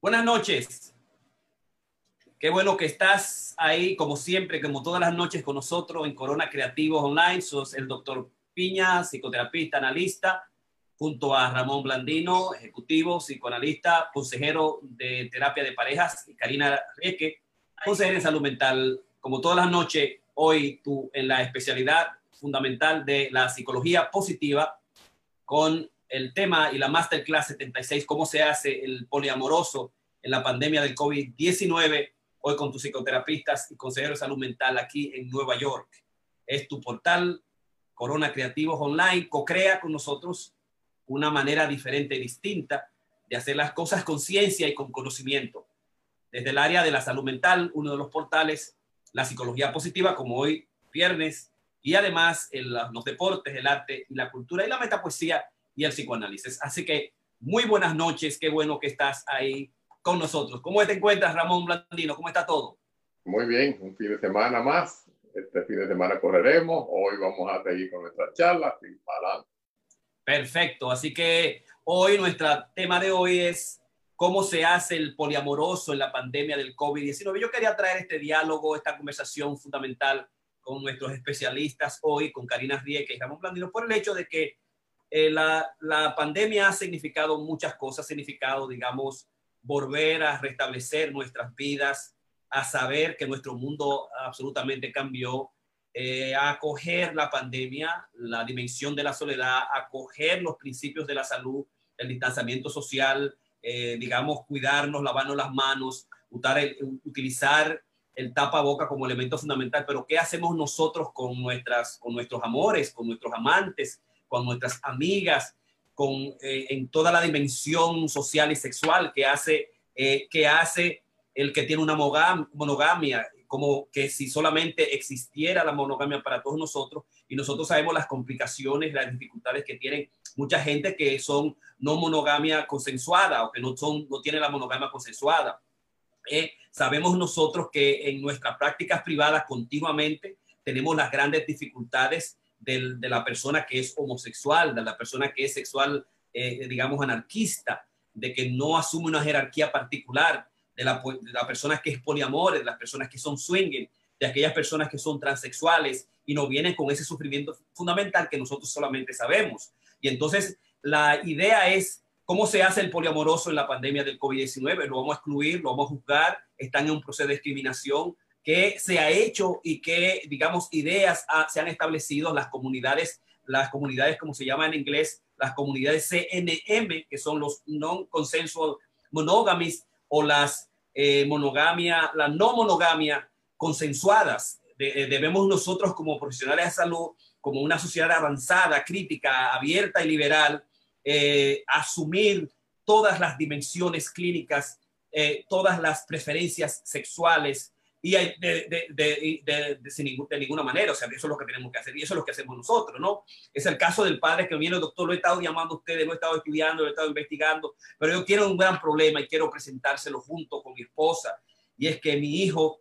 Buenas noches. Qué bueno que estás ahí, como siempre, como todas las noches con nosotros en Corona Creativos Online. Sos el doctor Piña, psicoterapista, analista, junto a Ramón Blandino, ejecutivo, psicoanalista, consejero de terapia de parejas, y Karina Reque, consejera en salud mental. Como todas las noches, hoy tú en la especialidad fundamental de la psicología positiva con el tema y la Masterclass 76, cómo se hace el poliamoroso en la pandemia del COVID-19, hoy con tus psicoterapistas y consejeros de salud mental aquí en Nueva York. Es tu portal Corona Creativos Online, co-crea con nosotros una manera diferente y distinta de hacer las cosas con ciencia y con conocimiento. Desde el área de la salud mental, uno de los portales, la psicología positiva, como hoy viernes, y además los deportes, el arte y la cultura y la metapoesía y el psicoanálisis. Así que muy buenas noches, qué bueno que estás ahí con nosotros. ¿Cómo te encuentras, Ramón Blandino? ¿Cómo está todo? Muy bien, un fin de semana más. Este fin de semana correremos. Hoy vamos a seguir con nuestra charla y para Perfecto, así que hoy nuestro tema de hoy es cómo se hace el poliamoroso en la pandemia del COVID-19. Yo quería traer este diálogo, esta conversación fundamental con nuestros especialistas hoy, con Karina Rieke y Ramón Blandino, por el hecho de que eh, la, la, pandemia ha significado muchas cosas, ha significado, digamos, volver a restablecer nuestras vidas, a saber que nuestro mundo absolutamente cambió, eh, a acoger la pandemia, la dimensión de la soledad, a acoger los principios de la salud, el distanciamiento social, eh, digamos, cuidarnos, lavarnos las manos, utilizar el tapaboca como elemento fundamental, pero ¿qué hacemos nosotros con, nuestras, con nuestros amores, con nuestros amantes, con nuestras amigas, con, eh, en toda la dimensión social y sexual que hace, eh, que hace el que tiene una monogamia, como que si solamente existiera la monogamia para todos nosotros, y nosotros sabemos las complicaciones, las dificultades que tienen mucha gente que son no monogamia consensuada o que no, son, no tienen la monogamia consensuada. Eh, sabemos nosotros que en nuestras prácticas privadas continuamente tenemos las grandes dificultades de la persona que es homosexual, de la persona que es sexual, eh, digamos, anarquista, de que no asume una jerarquía particular, de la, de la persona que es poliamor, de las personas que son swinging, de aquellas personas que son transexuales y no vienen con ese sufrimiento fundamental que nosotros solamente sabemos. Y entonces la idea es cómo se hace el poliamoroso en la pandemia del COVID-19. Lo vamos a excluir, lo vamos a juzgar, están en un proceso de discriminación, qué se ha hecho y qué, digamos, ideas se han establecido las comunidades, las comunidades, como se llama en inglés, las comunidades CNM, que son los non-consensual monogamies o las eh, monogamia, la no monogamia consensuadas. Eh, debemos nosotros como profesionales de salud, como una sociedad avanzada, crítica, abierta y liberal, eh, asumir todas las dimensiones clínicas, todas las preferencias sexuales, y de, de, de, de, ninguna manera, o sea, eso es lo que tenemos que hacer y eso es lo que hacemos nosotros, ¿no? Es el caso del padre que viene, el doctor, lo he estado llamando a ustedes, lo he estado estudiando, lo he estado investigando, pero yo quiero un gran problema y quiero presentárselo junto con mi esposa, y es que mi hijo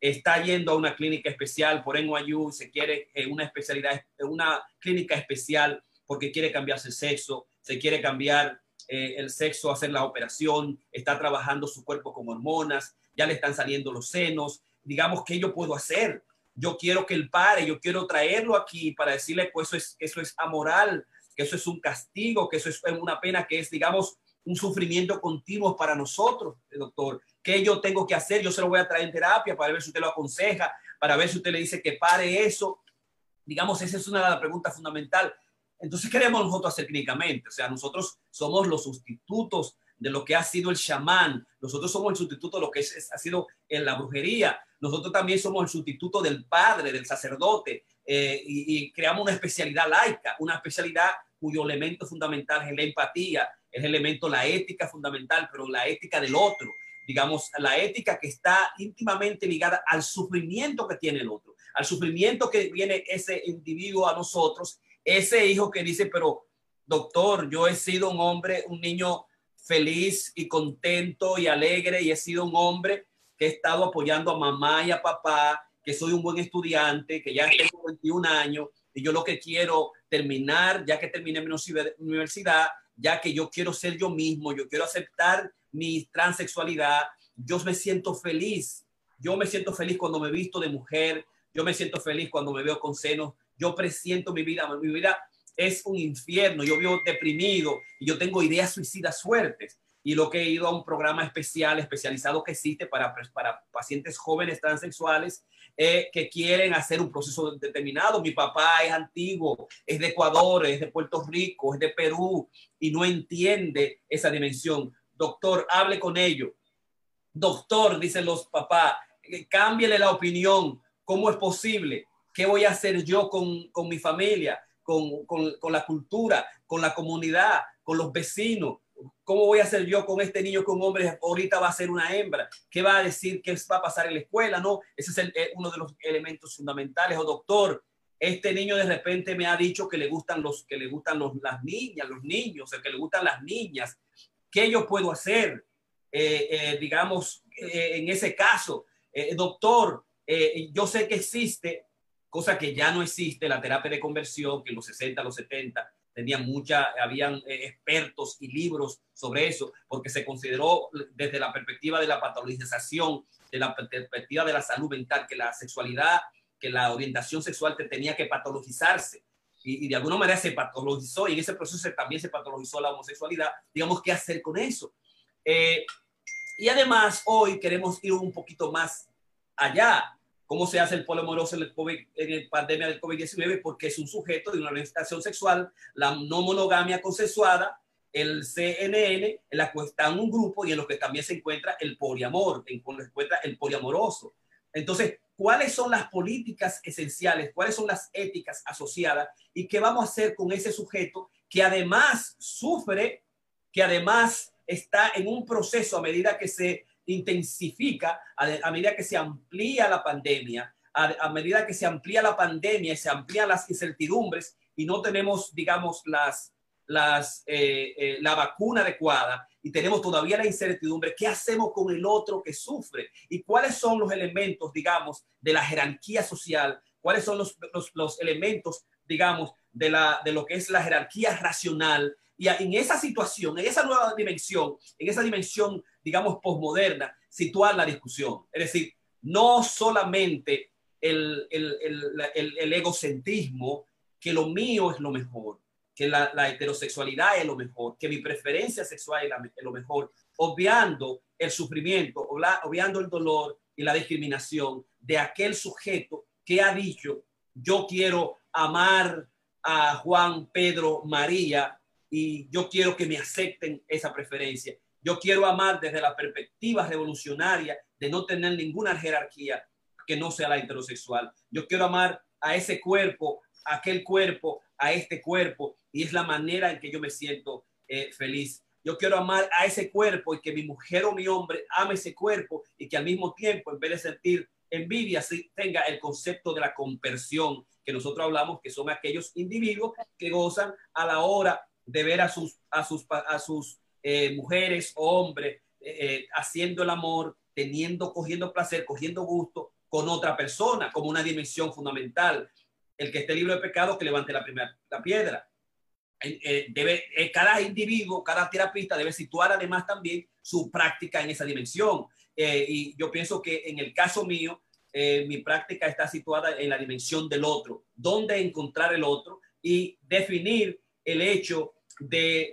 está yendo a una clínica especial por NYU, se quiere eh, una especialidad, una clínica especial porque quiere cambiarse el sexo, se quiere cambiar eh, el sexo, hacer la operación, está trabajando su cuerpo con hormonas, ya le están saliendo los senos, digamos, ¿qué yo puedo hacer? Yo quiero que él pare, yo quiero traerlo aquí para decirle que eso es, eso es amoral, que eso es un castigo, que eso es una pena, que es, digamos, un sufrimiento continuo para nosotros, doctor. ¿Qué yo tengo que hacer? Yo se lo voy a traer en terapia para ver si usted lo aconseja, para ver si usted le dice que pare eso. Digamos, esa es una de las preguntas fundamentales. Entonces, ¿qué nosotros hacer clínicamente? O sea, nosotros somos los sustitutos de lo que ha sido el chamán. Nosotros somos el sustituto de lo que ha sido en la brujería. Nosotros también somos el sustituto del padre, del sacerdote, eh, y, creamos una especialidad laica, una especialidad cuyo elemento fundamental es la empatía, es el elemento, la ética fundamental, pero la ética del otro, digamos, la ética que está íntimamente ligada al sufrimiento que tiene el otro, al sufrimiento que viene ese individuo a nosotros, ese hijo que dice, pero doctor, yo he sido un hombre, un niño feliz y contento y alegre y he sido un hombre que he estado apoyando a mamá y a papá, que soy un buen estudiante, que ya tengo 21 años y yo lo que quiero terminar, ya que terminé mi universidad, ya que yo quiero ser yo mismo, yo quiero aceptar mi transexualidad, yo me siento feliz. Yo me siento feliz cuando me visto de mujer, yo me siento feliz cuando me veo con senos, yo presiento mi vida, mi vida es un infierno, yo vivo deprimido y yo tengo ideas suicidas fuertes. Y lo que he ido a un programa especial, especializado que existe para, para pacientes jóvenes transexuales que quieren hacer un proceso determinado. Mi papá es antiguo, es de Ecuador, es de Puerto Rico, es de Perú y no entiende esa dimensión. Doctor, hable con ellos. Doctor, dicen los papás, eh, cámbiale la opinión. ¿Cómo es posible? ¿Qué voy a hacer yo con, con mi familia? Con, con, la cultura, con la comunidad, con los vecinos. ¿Cómo voy a hacer yo con este niño que un hombre ahorita va a ser una hembra? ¿Qué va a decir? ¿Qué va a pasar en la escuela? No, ese es eh, uno de los elementos fundamentales. O doctor, este niño de repente me ha dicho que le gustan los que le gustan los, las niñas, los niños, el que le gustan las niñas. ¿Qué yo puedo hacer? Eh, eh, digamos, en ese caso, doctor, yo sé que existe cosa que ya no existe, la terapia de conversión, que en los 60, los 70 tenían mucha, habían eh, expertos y libros sobre eso, porque se consideró desde la perspectiva de la patologización, de la perspectiva de la salud mental, que la sexualidad, que la orientación sexual tenía que patologizarse. Y, de alguna manera se patologizó y en ese proceso también se patologizó la homosexualidad. Digamos, ¿qué hacer con eso? Eh, y además, hoy queremos ir un poquito más allá cómo se hace el el COVID, en la pandemia del COVID-19, porque es un sujeto de una orientación sexual, la no monogamia consensuada, el CNN, en la que está un grupo y en lo que también se encuentra el poliamor, en donde se encuentra el poliamoroso. Entonces, ¿cuáles son las políticas esenciales? ¿Cuáles son las éticas asociadas? ¿Y qué vamos a hacer con ese sujeto que además sufre, que además está en un proceso a medida que se intensifica a, medida que se amplía la pandemia, a, medida que se amplía la pandemia y se amplían las incertidumbres y no tenemos, digamos, las, las, eh, eh, la vacuna adecuada y tenemos todavía la incertidumbre, ¿qué hacemos con el otro que sufre? ¿Y cuáles son los elementos, digamos, de la jerarquía social? ¿Cuáles son los, los, los elementos, digamos, de, la, de lo que es la jerarquía racional y en esa situación, en esa nueva dimensión, en esa dimensión, digamos, posmoderna, situar la discusión. Es decir, no solamente el, el, el, el egocentrismo, que lo mío es lo mejor, que la, la heterosexualidad es lo mejor, que mi preferencia sexual es, lo mejor, obviando el sufrimiento, obviando el dolor y la discriminación de aquel sujeto que ha dicho, yo quiero amar a Juan, Pedro, María y yo quiero que me acepten esa preferencia. Yo quiero amar desde la perspectiva revolucionaria de no tener ninguna jerarquía que no sea la heterosexual. Yo quiero amar a ese cuerpo, a aquel cuerpo, a este cuerpo, y es la manera en que yo me siento eh, feliz. Yo quiero amar a ese cuerpo y que mi mujer o mi hombre ame ese cuerpo y que al mismo tiempo, en vez de sentir envidia, tenga el concepto de la conversión que nosotros hablamos, que son aquellos individuos que gozan a la hora de ver a sus, a sus, a sus eh, mujeres o hombres eh, eh, haciendo el amor, teniendo, cogiendo placer, cogiendo gusto con otra persona como una dimensión fundamental. El que esté libre de pecado, que levante la primera la piedra. debe, cada individuo, cada terapista debe situar además también su práctica en esa dimensión. y yo pienso que en el caso mío, mi práctica está situada en la dimensión del otro, dónde encontrar el otro y definir el hecho de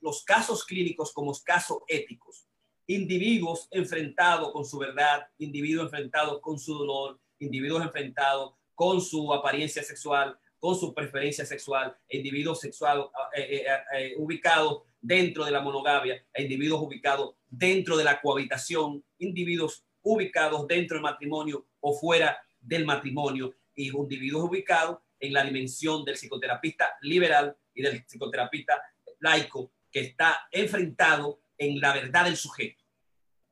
los casos clínicos como casos éticos. Individuos enfrentados con su verdad, individuos enfrentados con su dolor, individuos enfrentados con su apariencia sexual, con su preferencia sexual, individuos sexuales eh, eh, eh, ubicados dentro de la monogamia, individuos ubicados dentro de la cohabitación, individuos ubicados dentro del matrimonio o fuera del matrimonio y individuos ubicados en la dimensión del psicoterapista liberal y del psicoterapista laico que está enfrentado en la verdad del sujeto,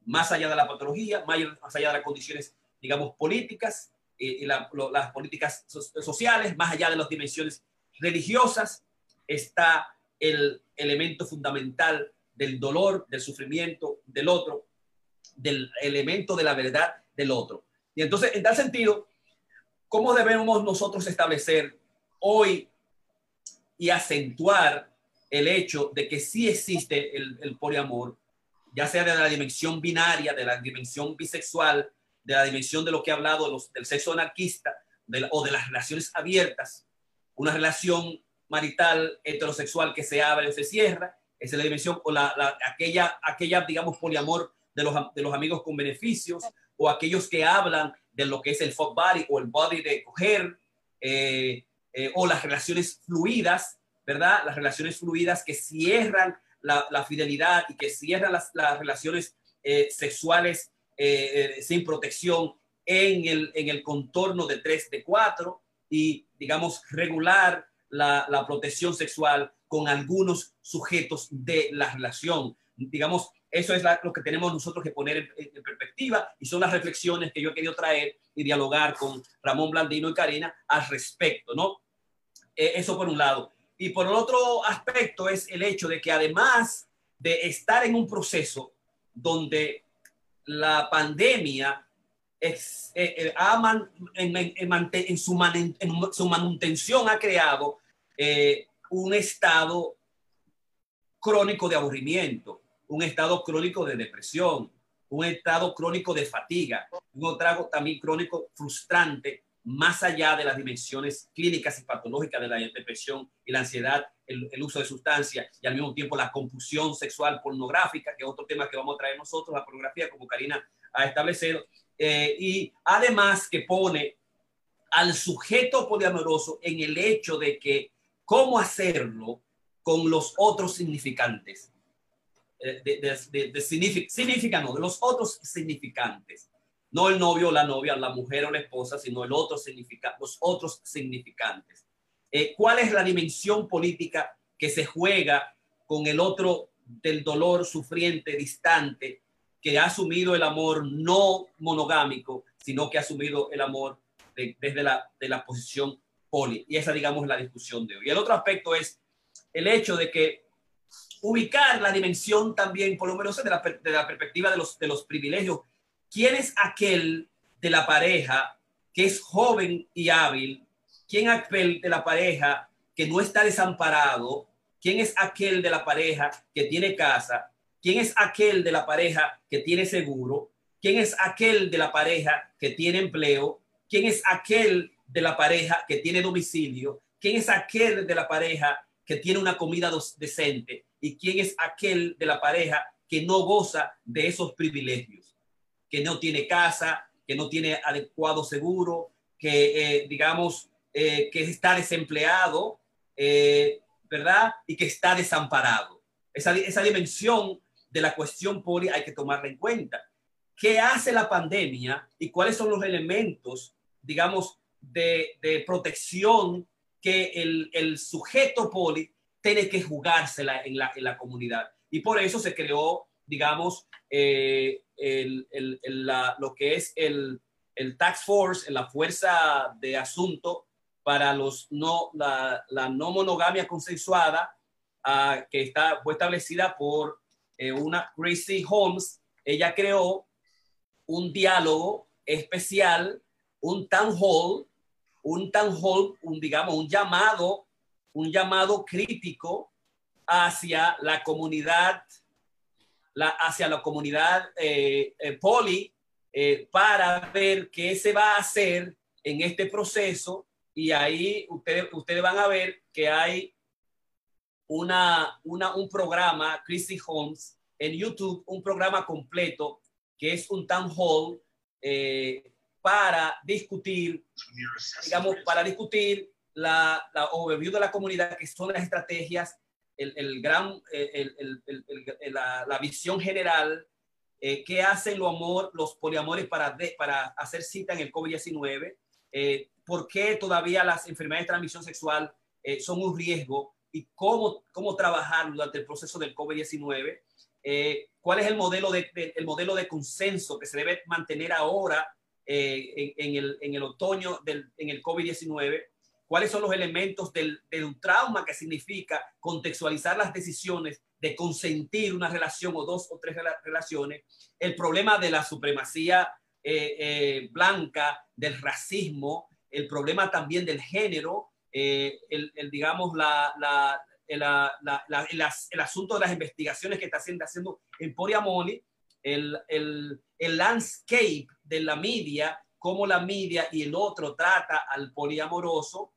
más allá de la patología, más allá de las condiciones, digamos, políticas eh, y las políticas sociales, más allá de las dimensiones religiosas, está el elemento fundamental del dolor, del sufrimiento del otro, del elemento de la verdad del otro. Y entonces, en tal sentido, ¿Cómo debemos nosotros establecer hoy y acentuar el hecho de que sí existe el, poliamor, ya sea de la dimensión binaria, de la dimensión bisexual, de la dimensión de lo que he hablado del sexo anarquista o de las relaciones abiertas, una relación marital heterosexual que se abre o se cierra, esa es la dimensión, o la, aquella, aquella, digamos, poliamor de los, de los amigos con beneficios, o aquellos que hablan de lo que es el fuck body o el body de coger, eh, eh, o las relaciones fluidas, ¿verdad? Las relaciones fluidas que cierran la, fidelidad y que cierran las, relaciones eh, sexuales sin protección en el, en el contorno de 3, de 4 y, digamos, regular la, la protección sexual con algunos sujetos de la relación. Digamos, eso es lo que tenemos nosotros que poner en, perspectiva y son las reflexiones que yo he querido traer y dialogar con Ramón Blandino y Karina al respecto, ¿no? Eh, eso por un lado. Y por el otro aspecto es el hecho de que además de estar en un proceso donde la pandemia eh, eh, en, su su, manutención ha creado un estado crónico de aburrimiento, un estado crónico de depresión, un estado crónico de fatiga, un estado también crónico frustrante, más allá de las dimensiones clínicas y patológicas de la depresión y la ansiedad, el, uso de sustancias y al mismo tiempo la compulsión sexual pornográfica, que es otro tema que vamos a traer nosotros, la pornografía, como Karina ha establecido, eh, y además que pone al sujeto poliamoroso en el hecho de que cómo hacerlo con los otros significantes de, de, de, significa, no, de los otros significantes. No el novio la novia, la mujer o la esposa, sino el otro significa, los otros significantes. Eh, ¿Cuál es la dimensión política que se juega con el otro del dolor sufriente, distante, que ha asumido el amor no monogámico, sino que ha asumido el amor desde la, de la posición poli? Y esa, digamos, es la discusión de hoy. Y el otro aspecto es el hecho de que ubicar la dimensión también, por lo menos de la, de la perspectiva de los, de los privilegios. ¿Quién es aquel de la pareja que es joven y hábil? ¿Quién es aquel de la pareja que no está desamparado? ¿Quién es aquel de la pareja que tiene casa? ¿Quién es aquel de la pareja que tiene seguro? ¿Quién es aquel de la pareja que tiene empleo? ¿Quién es aquel de la pareja que tiene domicilio? ¿Quién es aquel de la pareja que tiene una comida decente? y quién es aquel de la pareja que no goza de esos privilegios, que no tiene casa, que no tiene adecuado seguro, que eh, digamos eh, que está desempleado, eh, ¿verdad? Y que está desamparado. Esa, esa dimensión de la cuestión poli hay que tomarla en cuenta. ¿Qué hace la pandemia y cuáles son los elementos, digamos, de, de protección que el, el sujeto poli tiene que jugársela en la, en la comunidad. Y por eso se creó, digamos, eh, el, el, la, lo que es el, Tax Force, la fuerza de asunto para los no, la, la no monogamia consensuada, uh, que está, fue establecida por eh, una Gracie Holmes. Ella creó un diálogo especial, un town hall, un hall, un, digamos, un llamado un llamado crítico hacia la comunidad, la, hacia la comunidad eh, eh, poli, eh, para ver qué se va a hacer en este proceso. Y ahí ustedes, ustedes van a ver que hay una, una, un programa, Christy Holmes, en YouTube, un programa completo que es un town hall para discutir, digamos, para discutir la, la, overview de la comunidad, que son las estrategias, el, el gran, el, la, la, visión general, eh, hacen los, amor, los poliamores para, para hacer cita en el COVID-19, eh, por qué todavía las enfermedades de transmisión sexual eh, son un riesgo y cómo, cómo trabajar durante el proceso del COVID-19, eh, cuál es el modelo de, el modelo de consenso que se debe mantener ahora en, en, el, en el otoño del, en el COVID-19 cuáles son los elementos del, un trauma que significa contextualizar las decisiones de consentir una relación o dos o tres relaciones, el problema de la supremacía eh, eh, blanca, del racismo, el problema también del género, eh, el, digamos, la, el, asunto de las investigaciones que está haciendo, haciendo en Poliamoni, el, el, el landscape de la media, cómo la media y el otro trata al poliamoroso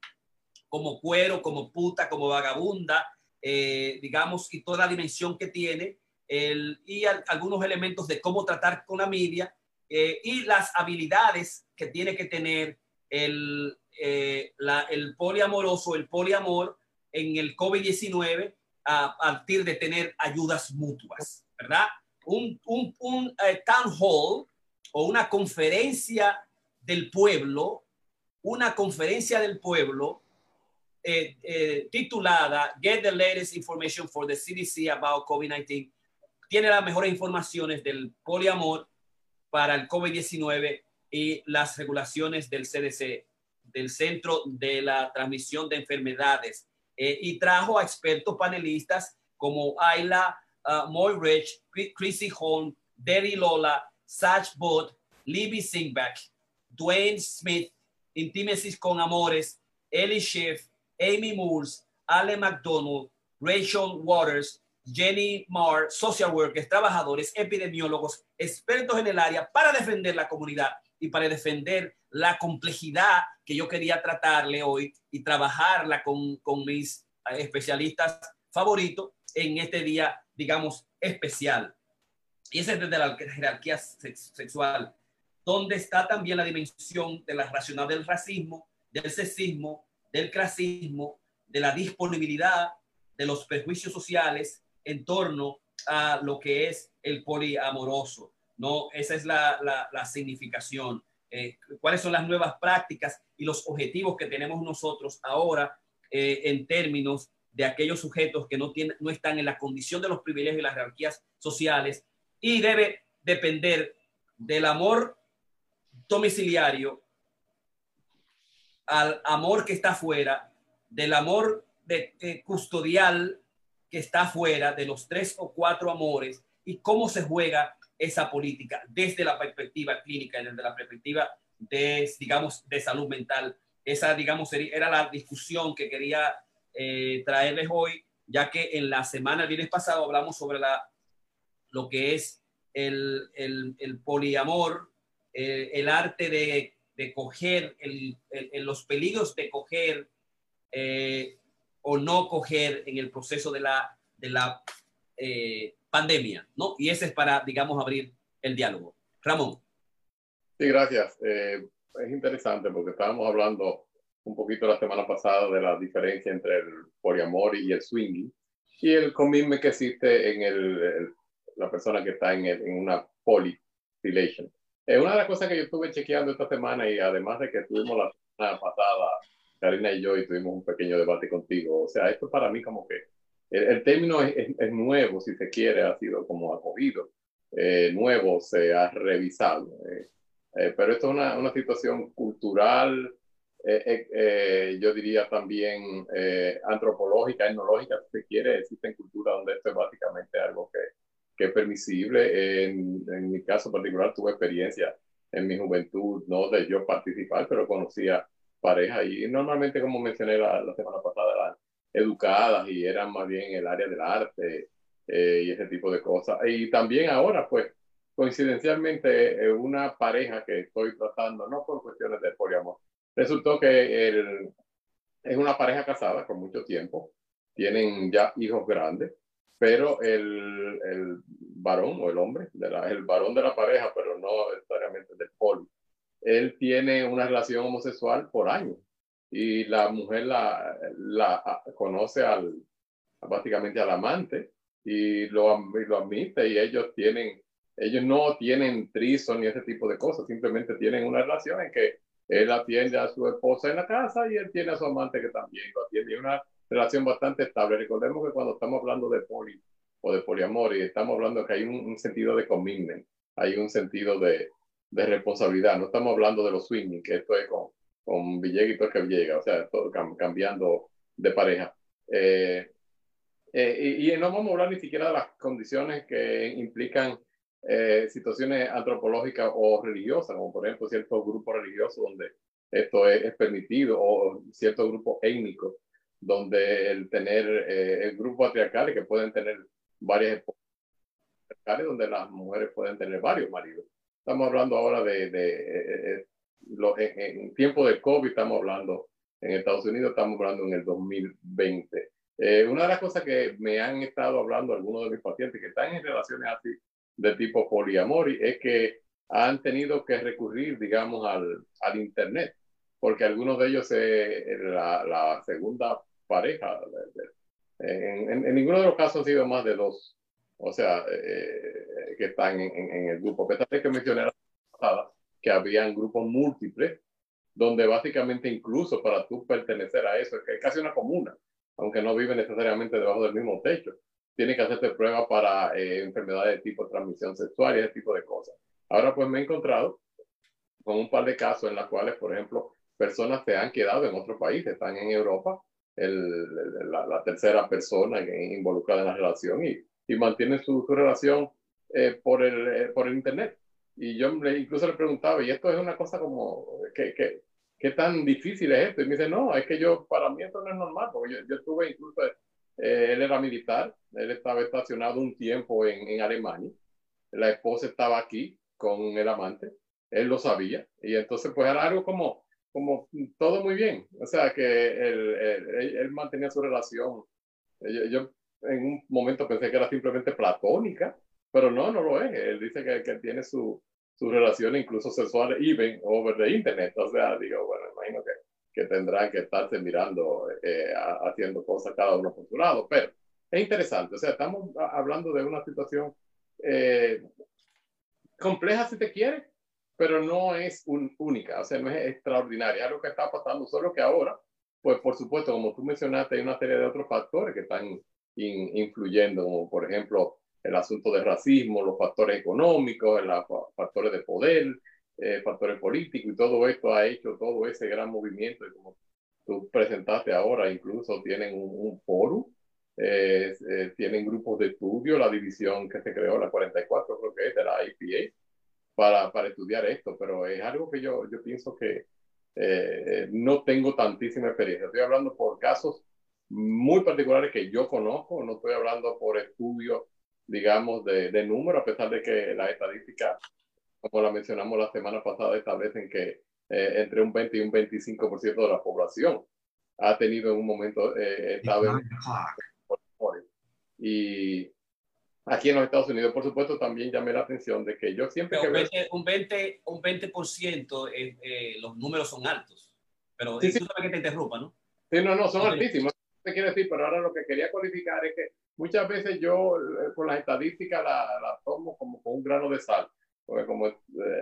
como cuero, como puta, como vagabunda, eh, digamos, y toda la dimensión que tiene, el, y algunos elementos de cómo tratar con la media eh, y las habilidades que tiene que tener el, eh, el poliamoroso, el poliamor en el COVID-19 a partir de tener ayudas mutuas, ¿verdad? Un, un, un eh, town hall o una conferencia del pueblo, una conferencia del pueblo eh, eh, titulada Get the latest information for the CDC about COVID-19, tiene las mejores informaciones del poliamor para el COVID-19 y las regulaciones del CDC, del Centro de la Transmisión de Enfermedades. Eh, y trajo a expertos panelistas como Ayla uh, Moyrich, Chrissy Holm, Derry Lola, Sach Bott, Libby Singback, Dwayne Smith, Intimacies con Amores, Ellie Schiff, Amy Moores, Ale McDonald, Rachel Waters, Jenny Marr, social workers, trabajadores, epidemiólogos, expertos en el área para defender la comunidad y para defender la complejidad que yo quería tratarle hoy y trabajarla con, con mis eh, especialistas favoritos en este día, digamos, especial. Y ese es desde la jerarquía sexual, donde está también la dimensión de la racional del racismo, del sexismo, del clasismo, de la disponibilidad de los prejuicios sociales en torno a lo que es el poliamoroso. ¿no? Esa es la, la, significación. Eh, ¿Cuáles son las nuevas prácticas y los objetivos que tenemos nosotros ahora eh, en términos de aquellos sujetos que no, tienen, no están en la condición de los privilegios y las jerarquías sociales? Y debe depender del amor domiciliario al amor que está afuera, del amor eh, custodial que está afuera, de los tres o cuatro amores y cómo se juega esa política desde la perspectiva clínica desde la perspectiva de, digamos, de salud mental. Esa, digamos, era la discusión que quería eh, traerles hoy, ya que en la semana, el viernes pasado, hablamos sobre la, lo que es el, el, el poliamor, eh, el arte de, de coger, el, los peligros de coger eh, o no coger en el proceso de la, de la pandemia, ¿no? Y ese es para, digamos, abrir el diálogo. Ramón. Sí, gracias. Eh, es interesante porque estábamos hablando un poquito la semana pasada de la diferencia entre el poliamor y el swinging y el commitment que existe en el, la persona que está en, en una poly relation. Eh, una de las cosas que yo estuve chequeando esta semana y además de que tuvimos la semana pasada, Karina y yo, y tuvimos un pequeño debate contigo, o sea, esto para mí como que el, término es, es, nuevo, si se quiere, ha sido como acogido, eh, nuevo, se ha revisado. Eh, eh, pero esto es una, una situación cultural, yo diría también antropológica, etnológica, si se quiere. Existen culturas donde esto es básicamente algo que, que es permisible. En, en, mi caso particular tuve experiencia en mi juventud, no de yo participar, pero conocía pareja y normalmente, como mencioné la, la semana pasada, la, educadas y eran más bien el área del arte eh, y ese tipo de cosas. Y también ahora, pues, coincidencialmente, eh, una pareja que estoy tratando, no por cuestiones de poliamor, resultó que el, es una pareja casada con mucho tiempo, tienen ya hijos grandes, pero el, el varón o el hombre, de la, el varón de la pareja, pero no necesariamente del poli, él tiene una relación homosexual por años y la mujer la, la conoce al, básicamente al amante y lo, lo admite y ellos tienen, ellos no tienen trizo ni ese tipo de cosas, simplemente tienen una relación en que él atiende a su esposa en la casa y él tiene a su amante que también lo atiende. una relación bastante estable. Recordemos que cuando estamos hablando de poli o de poliamor y estamos hablando que hay un, sentido de commitment, hay un sentido de, de, responsabilidad. No estamos hablando de los swinging, que esto es con, con Villegas y Torque Villegas, o sea, todo, cambiando de pareja. Eh, eh, y, no vamos a hablar ni siquiera de las condiciones que implican eh, situaciones antropológicas o religiosas, como por ejemplo ciertos grupos religiosos donde esto es, permitido o ciertos grupos étnicos donde el tener eh, el grupo patriarcal que pueden tener varias esposas donde las mujeres pueden tener varios maridos. Estamos hablando ahora de, de, eh, eh, lo, en, tiempo de COVID, estamos hablando en Estados Unidos, estamos hablando en el 2020. una de las cosas que me han estado hablando algunos de mis pacientes que están en relaciones así de tipo poliamor es que han tenido que recurrir, digamos, al, al Internet, porque algunos de ellos, eh, la, la, segunda pareja, en, en, ninguno de los casos ha sido más de dos, o sea, eh, que están en, en, el grupo. Pesar de que mencioné la pasada que habían grupos múltiples, donde básicamente incluso para tú pertenecer a eso, es que es casi una comuna, aunque no vive necesariamente debajo del mismo techo, tiene que hacerte pruebas para eh, enfermedades de tipo transmisión sexual y ese tipo de cosas. Ahora pues me he encontrado con un par de casos en los cuales, por ejemplo, personas se han quedado en otro país, están en Europa, el, la, tercera persona involucrada en la relación y, y mantienen su, su relación eh, por, el, eh, por el Internet. Y yo le, incluso le preguntaba, ¿y esto es una cosa como, ¿qué, qué, qué tan difícil es esto? Y me dice, no, es que yo, para mí esto no es normal, porque yo, yo estuve incluso, eh, él era militar, él estaba estacionado un tiempo en, en Alemania, la esposa estaba aquí, con el amante, él lo sabía, y entonces pues era algo como, como todo muy bien, o sea que él, él, mantenía su relación, yo, en un momento pensé que era simplemente platónica, pero no, no lo es, él dice que, que tiene su, su relación incluso sexual even over the internet, o sea, digo, bueno, imagino que, que tendrán que estarse mirando, eh, haciendo cosas cada uno por su lado, pero es interesante, o sea, estamos hablando de una situación eh, compleja si te quiere, pero no es un, única, o sea, no es extraordinaria. Lo que está pasando, solo que ahora, pues por supuesto, como tú mencionaste, hay una serie de otros factores que están influyendo, como por ejemplo el asunto del racismo, los factores económicos, los factores de poder, eh, factores políticos, y todo esto ha hecho todo ese gran movimiento, y como tú presentaste ahora, incluso tienen un, un foro eh, eh, tienen grupos de estudio, la división que se creó, la 44 creo que es de la IPA, para, para estudiar esto, pero es algo que yo, yo pienso que eh, no tengo tantísima experiencia. Estoy hablando por casos muy particulares que yo conozco, no estoy hablando por estudios, digamos, de, de número, a pesar de que las estadísticas, como la mencionamos la semana pasada, establecen que entre un 20 y un 25% de la población ha tenido en un momento eh, estado en, y aquí en los Estados Unidos, por supuesto, también llamé la atención de que yo siempre... un, 20, un 20, un 20% eh, los números son altos. Pero sí, sí. que te interrumpa, ¿no? Sí, no, no, son altísimos. te quiero decir, pero ahora lo que quería cualificar es que muchas veces yo eh, con las estadísticas la, la, tomo como con un grano de sal. Porque como eh,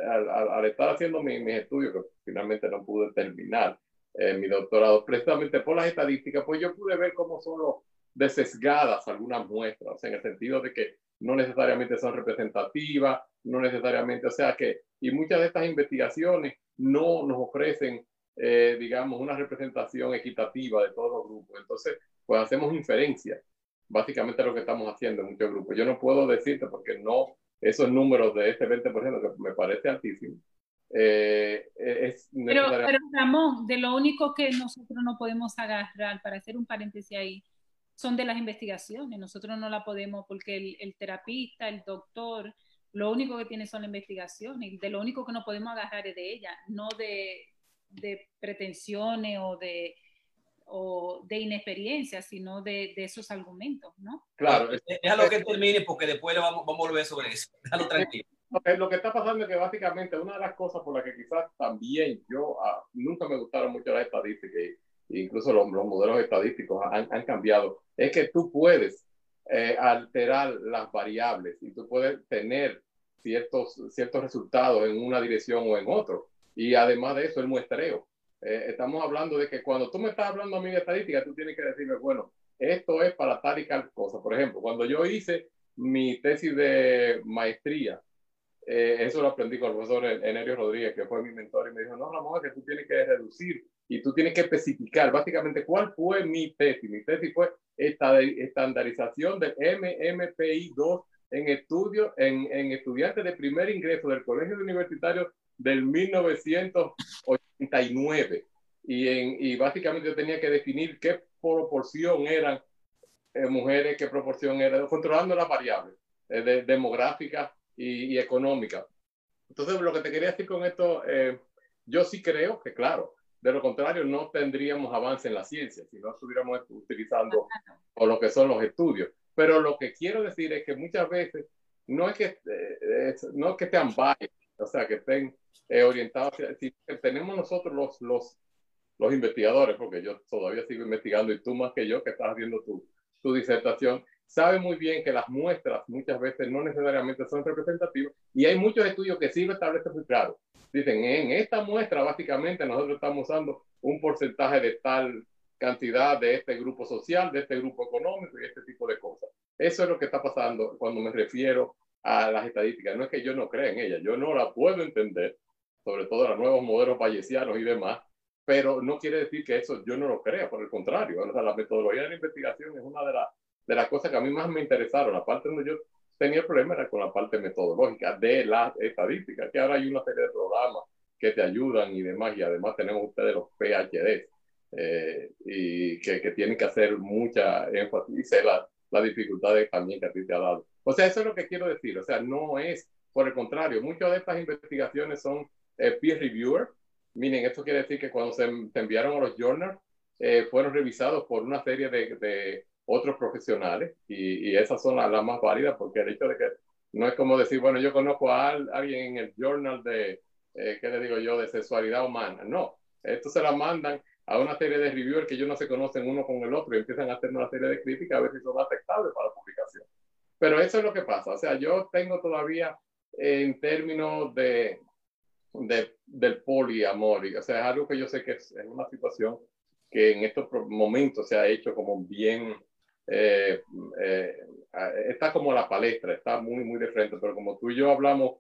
al, al, estar haciendo mis, mis estudios, que finalmente no pude terminar eh, mi doctorado, precisamente por las estadísticas, pues yo pude ver cómo son los, de sesgadas algunas muestras, en el sentido de que no necesariamente son representativas, no necesariamente, o sea que, y muchas de estas investigaciones no nos ofrecen, eh, digamos, una representación equitativa de todos los grupos. Entonces, pues hacemos inferencias, básicamente lo que estamos haciendo en muchos grupos. Yo no puedo decirte porque no, esos números de este 20% que me parece altísimo, eh, es pero, pero Ramón, de lo único que nosotros no podemos agarrar, para hacer un paréntesis ahí, son de las investigaciones. Nosotros no la podemos porque el, el terapista, el doctor, lo único que tiene son la investigación y de lo único que no podemos agarrar es de ella, no de, de pretensiones o de, o de inexperiencia, sino de, de, esos argumentos, ¿no? Claro, déjalo que termine porque después vamos, vamos a volver sobre eso. Déjalo tranquilo. Lo que está pasando es que básicamente una de las cosas por las que quizás también yo ah, nunca me gustaron mucho las estadísticas incluso los, los modelos estadísticos han, han, cambiado, es que tú puedes eh, alterar las variables y tú puedes tener ciertos, ciertos resultados en una dirección o en otro. Y además de eso, el muestreo. Eh, estamos hablando de que cuando tú me estás hablando a mí de estadística, tú tienes que decirme, bueno, esto es para tal y tal cosa. Por ejemplo, cuando yo hice mi tesis de maestría, eh, eso lo aprendí con el profesor Enerio Rodríguez, que fue mi mentor, y me dijo, no, Ramón, que tú tienes que reducir y tú tienes que especificar básicamente cuál fue mi tesis. Mi tesis fue esta estandarización del MMPI-2 en estudio, en, en estudiantes de primer ingreso del Colegio Universitario del 1989. y, en, y básicamente yo tenía que definir qué proporción eran eh, mujeres, qué proporción eran, controlando las variables eh, demográficas y, y económicas. Entonces, lo que te quería decir con esto, eh, yo sí creo que, claro, de lo contrario, no tendríamos avance en la ciencia si no estuviéramos utilizando o lo que son los estudios. Pero lo que quiero decir es que muchas veces no es que, eh, no es que estén biased, o sea, que estén eh, orientados, si tenemos nosotros los, los, los investigadores, porque yo todavía sigo investigando y tú más que yo que estás haciendo tu, tu disertación, sabe muy bien que las muestras muchas veces no necesariamente son representativas y hay muchos estudios que sí lo establecen muy claro. Dicen, en esta muestra básicamente nosotros estamos usando un porcentaje de tal cantidad de este grupo social, de este grupo económico y este tipo de cosas. Eso es lo que está pasando cuando me refiero a las estadísticas. No es que yo no crea en ellas, yo no la puedo entender, sobre todo los nuevos modelos bayesianos y demás, pero no quiere decir que eso yo no lo crea, por el contrario. O sea, la metodología de la investigación es una de las de las cosas que a mí más me interesaron, la parte donde yo tenía el problema era con la parte metodológica de la estadística, que ahora hay una serie de programas que te ayudan y demás, y además tenemos ustedes los PhD, eh, y que, que, tienen que hacer mucha énfasis, y sé las la dificultades también que a ti te ha dado. O sea, eso es lo que quiero decir, o sea, no es, por el contrario, muchas de estas investigaciones son eh, peer reviewer, miren, esto quiere decir que cuando se, enviaron a los journals, eh, fueron revisados por una serie de, de otros profesionales y, y esas son las, más válidas porque el hecho de que no es como decir, bueno, yo conozco a alguien en el journal de, eh, ¿qué le digo yo?, de sexualidad humana. No, esto se la mandan a una serie de reviewers que ellos no se conocen uno con el otro y empiezan a hacer una serie de críticas a ver si son aceptables para la publicación. Pero eso es lo que pasa. O sea, yo tengo todavía en términos de, de del poliamor, o sea, es algo que yo sé que es, es una situación que en estos momentos se ha hecho como bien eh, eh, está como la palestra, está muy, muy de frente, pero como tú y yo hablamos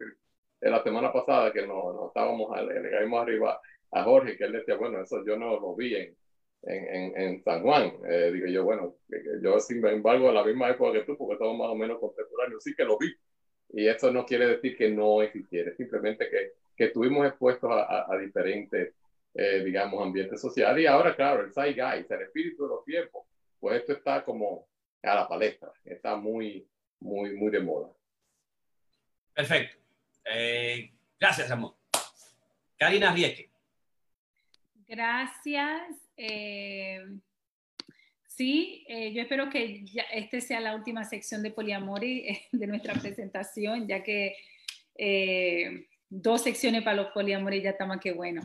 la semana pasada que nos no estábamos, le caímos arriba a Jorge, que él decía, bueno, eso yo no lo vi en, en, en San Juan. Eh, digo yo, bueno, yo sin embargo a la misma época que tú, porque estamos más o menos contemporáneos, sí que lo vi. Y eso no quiere decir que no existiera, simplemente que, que estuvimos expuestos a, a, diferentes, eh, digamos, ambientes sociales. Y ahora, claro, el zeitgeist, el espíritu de los tiempos, pues esto está como a la palestra, está muy, muy, muy de moda. Perfecto. Eh, gracias, amor. Karina Rieke. Gracias. Eh, sí, eh, yo espero que ya este sea la última sección de poliamori de nuestra presentación, ya que dos secciones para los poliamores ya está más que bueno.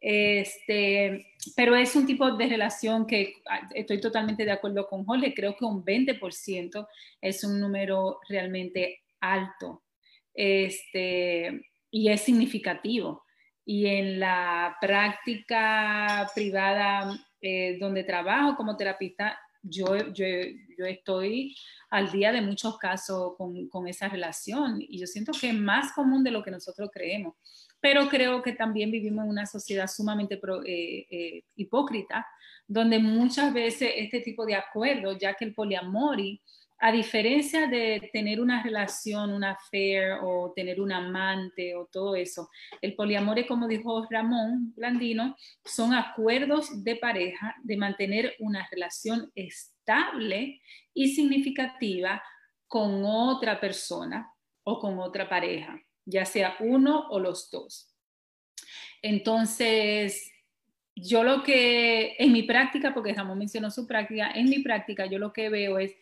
Este, pero es un tipo de relación que ah, estoy totalmente de acuerdo con Jorge, creo que un 20% es un número realmente alto este, y es significativo. Y en la práctica privada eh, donde trabajo como terapista, yo, yo, estoy al día de muchos casos con, con esa relación y yo siento que es más común de lo que nosotros creemos. Pero creo que también vivimos en una sociedad sumamente eh, eh, hipócrita, donde muchas veces este tipo de acuerdos, ya que el poliamori, a diferencia de tener una relación, una affair o tener un amante o todo eso, el poliamor, como dijo Ramón Blandino, son acuerdos de pareja de mantener una relación estable y significativa con otra persona o con otra pareja ya sea uno o los dos. Entonces, yo lo que en mi práctica, porque Ramón mencionó su práctica, en mi práctica yo lo que veo es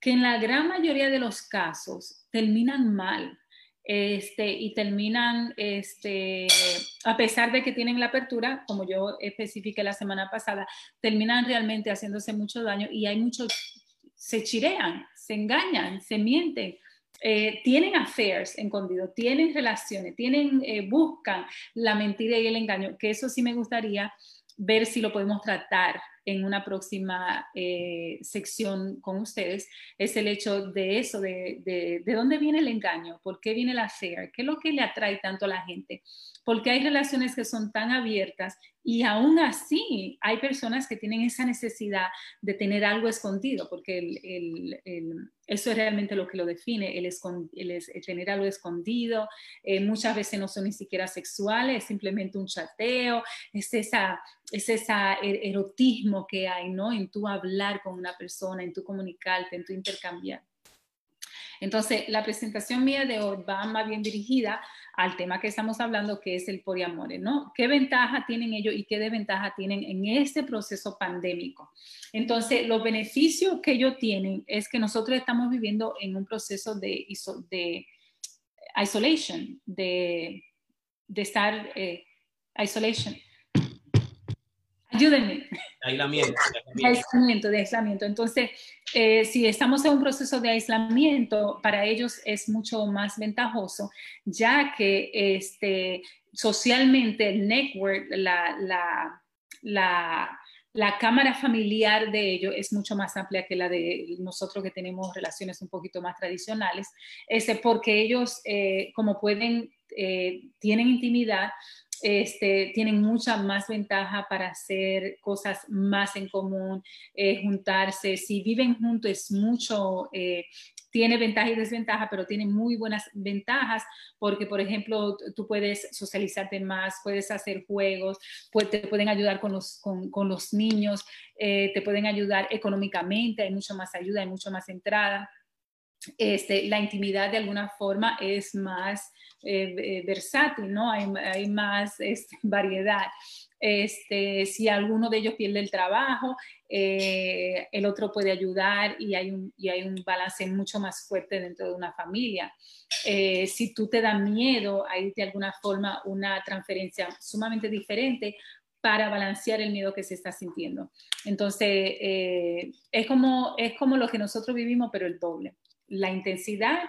que en la gran mayoría de los casos terminan mal. Este, y terminan, este, a pesar de que tienen la apertura, como yo especifiqué la semana pasada, terminan realmente haciéndose mucho daño y hay muchos, se chirean, se engañan, se mienten, eh, tienen affairs escondidos, tienen relaciones, tienen, eh, buscan la mentira y el engaño, que eso sí me gustaría ver si lo podemos tratar en una próxima eh, sección con ustedes, es el hecho de eso, de, de, de, dónde viene el engaño, por qué viene el affair, qué es lo que le atrae tanto a la gente, porque hay relaciones que son tan abiertas y aún así hay personas que tienen esa necesidad de tener algo escondido, porque el, el, el Eso es realmente lo que lo define, el, el, tener algo escondido. Eh, muchas veces no son ni siquiera sexuales, es simplemente un chateo, es esa es ese er, erotismo que hay, ¿no? En tu hablar con una persona, en tu comunicarte, en tu intercambiar. Entonces, la presentación mía de hoy va más bien dirigida al tema que estamos hablando, que es el poliamor, ¿no? ¿Qué ventaja tienen ellos y qué desventaja tienen en este proceso pandémico? Entonces, los beneficios que ellos tienen es que nosotros estamos viviendo en un proceso de, isolation, de, de estar eh, isolation ayúdenme. Aislamiento. De aislamiento, de aislamiento. Entonces, eh, si estamos en un proceso de aislamiento, para ellos es mucho más ventajoso, ya que este, socialmente el network, la, la, la, la cámara familiar de ellos es mucho más amplia que la de nosotros que tenemos relaciones un poquito más tradicionales, ese porque ellos, eh, como pueden, eh, tienen intimidad, este, tienen mucha más ventaja para hacer cosas más en común, eh, juntarse. Si viven juntos es mucho, eh, tiene ventaja y desventaja, pero tiene muy buenas ventajas porque, por ejemplo, tú puedes socializarte más, puedes hacer juegos, te pueden ayudar con los, con, los niños, eh, te pueden ayudar económicamente, hay mucho más ayuda, hay mucho más entrada. Este, la intimidad de alguna forma es más eh, eh, versátil, ¿no? Hay, más este, variedad. Este, si alguno de ellos pierde el trabajo, eh, el otro puede ayudar y hay, un, balance mucho más fuerte dentro de una familia. si tú te da miedo, hay de alguna forma una transferencia sumamente diferente para balancear el miedo que se está sintiendo. Entonces, es, como, es como lo que nosotros vivimos, pero el doble. La intensidad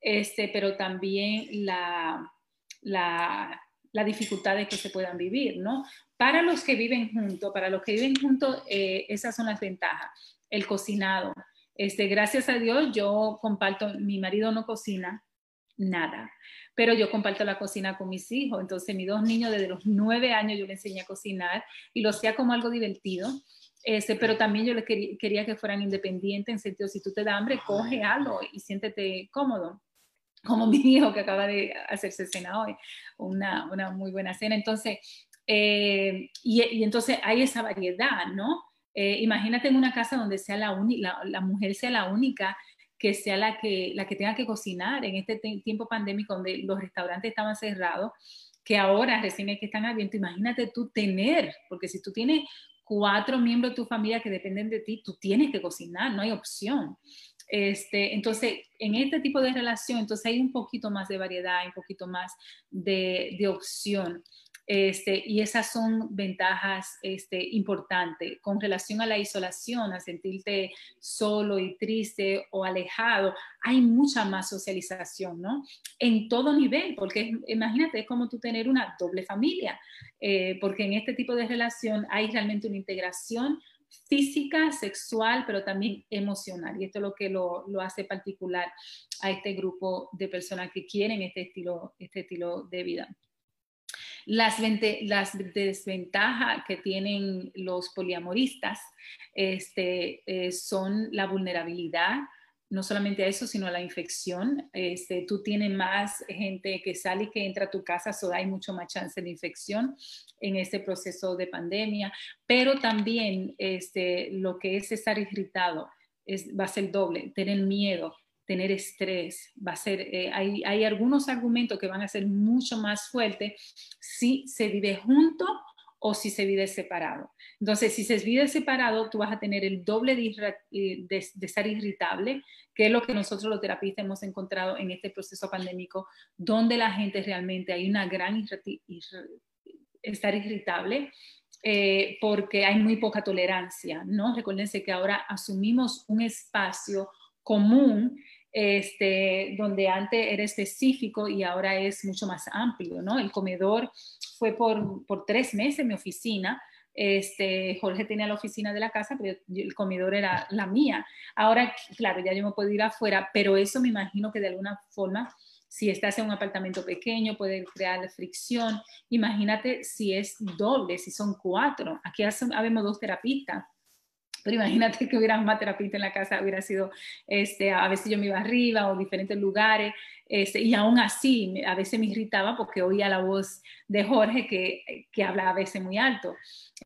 este, pero también la, la, la dificultad de que se puedan vivir, ¿no? Para los que viven juntos, para los que viven juntos, eh, esas son las ventajas. El cocinado. Este, gracias a Dios, yo comparto, mi marido no cocina nada, pero yo comparto la cocina con mis hijos. Entonces, mis dos niños desde los nueve años yo les enseñé a cocinar y lo hacía como algo divertido. Este, pero también yo les quería, quería que fueran independientes en sentido, si tú te da hambre, coge algo y siéntete cómodo como mi hijo que acaba de hacerse cena hoy, una, una muy buena cena. Entonces, eh, y, entonces hay esa variedad, ¿no? Eh, imagínate en una casa donde sea la, la, la, mujer sea la única que sea la que, la que tenga que cocinar en este tiempo pandémico donde los restaurantes estaban cerrados, que ahora recién es que están abiertos. Imagínate tú tener, porque si tú tienes cuatro miembros de tu familia que dependen de ti, tú tienes que cocinar, no hay opción. Este, entonces, en este tipo de relación, entonces hay un poquito más de variedad, un poquito más de, de opción. Este, y esas son ventajas este, importantes con relación a la isolación, a sentirte solo y triste o alejado. Hay mucha más socialización, ¿no? En todo nivel, porque imagínate, es como tú tener una doble familia, eh, porque en este tipo de relación hay realmente una integración física, sexual, pero también emocional. Y esto es lo que lo, lo hace particular a este grupo de personas que quieren este estilo, este estilo de vida. Las, desventajas que tienen los poliamoristas este, eh, son la vulnerabilidad, no solamente a eso, sino a la infección. Este, tú tienes más gente que sale y que entra a tu casa, so hay mucho más chance de infección en este proceso de pandemia, pero también este, lo que es estar irritado es, va a ser doble, tener miedo, tener estrés, va a ser, eh, hay, hay algunos argumentos que van a ser mucho más fuertes si se vive junto o si se vive separado. Entonces, si se vive separado, tú vas a tener el doble de, eh, de, estar irritable, que es lo que nosotros los terapistas hemos encontrado en este proceso pandémico, donde la gente realmente hay una gran estar irritable. Eh, porque hay muy poca tolerancia, ¿no? Recuérdense que ahora asumimos un espacio común este, donde antes era específico y ahora es mucho más amplio, ¿no? El comedor fue por, por tres meses mi oficina. Este, Jorge tenía la oficina de la casa, pero el comedor era la mía. Ahora, claro, ya yo me puedo ir afuera, pero eso me imagino que de alguna forma, si estás en un apartamento pequeño, puede crear fricción. Imagínate si es doble, si son cuatro. Aquí habemos dos terapistas pero imagínate que hubiera más terapista en la casa, hubiera sido, este, a veces yo me iba arriba o diferentes lugares, este, y aún así a veces me irritaba porque oía la voz de Jorge que, que hablaba a veces muy alto.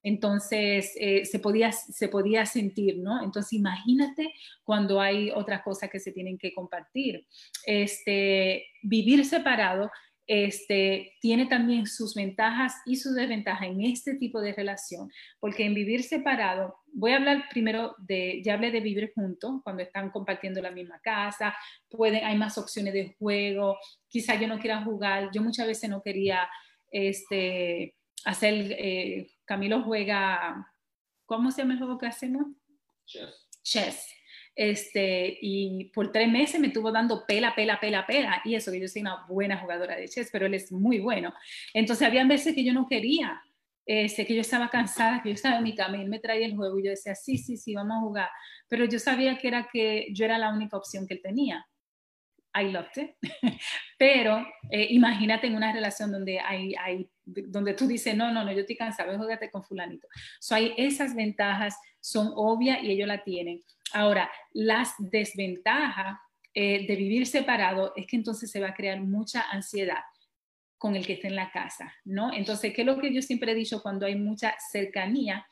Entonces eh, se, podía, se podía sentir, ¿no? Entonces imagínate cuando hay otras cosas que se tienen que compartir. Este, vivir separado este, tiene también sus ventajas y sus desventajas en este tipo de relación, porque en vivir separado, voy a hablar primero de, ya hablé de vivir juntos, cuando están compartiendo la misma casa, pueden, hay más opciones de juego, quizá yo no quiera jugar, yo muchas veces no quería este, hacer, eh, Camilo juega, ¿cómo se llama el juego que hacemos? Chess. Chess este, y por tres meses me estuvo dando pela, pela, pela, pela, y eso que yo soy una buena jugadora de chess, pero él es muy bueno. Entonces, había veces que yo no quería, este, que yo estaba cansada, que yo estaba en mi cama y él me traía el juego y yo decía, sí, sí, sí, vamos a jugar, pero yo sabía que era que yo era la única opción que él tenía. I loved it. Pero eh, imagínate en una relación donde hay, hay, donde tú dices, no, no, no, yo estoy cansado, jugate con fulanito. So, hay esas ventajas son obvias y ellos la tienen. Ahora, las desventajas eh, de vivir separado es que entonces se va a crear mucha ansiedad con el que esté en la casa, ¿no? Entonces, ¿qué es lo que yo siempre he dicho cuando hay mucha cercanía?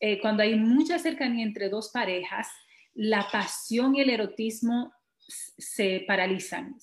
Eh, cuando hay mucha cercanía entre dos parejas, la pasión y el erotismo se paralizan,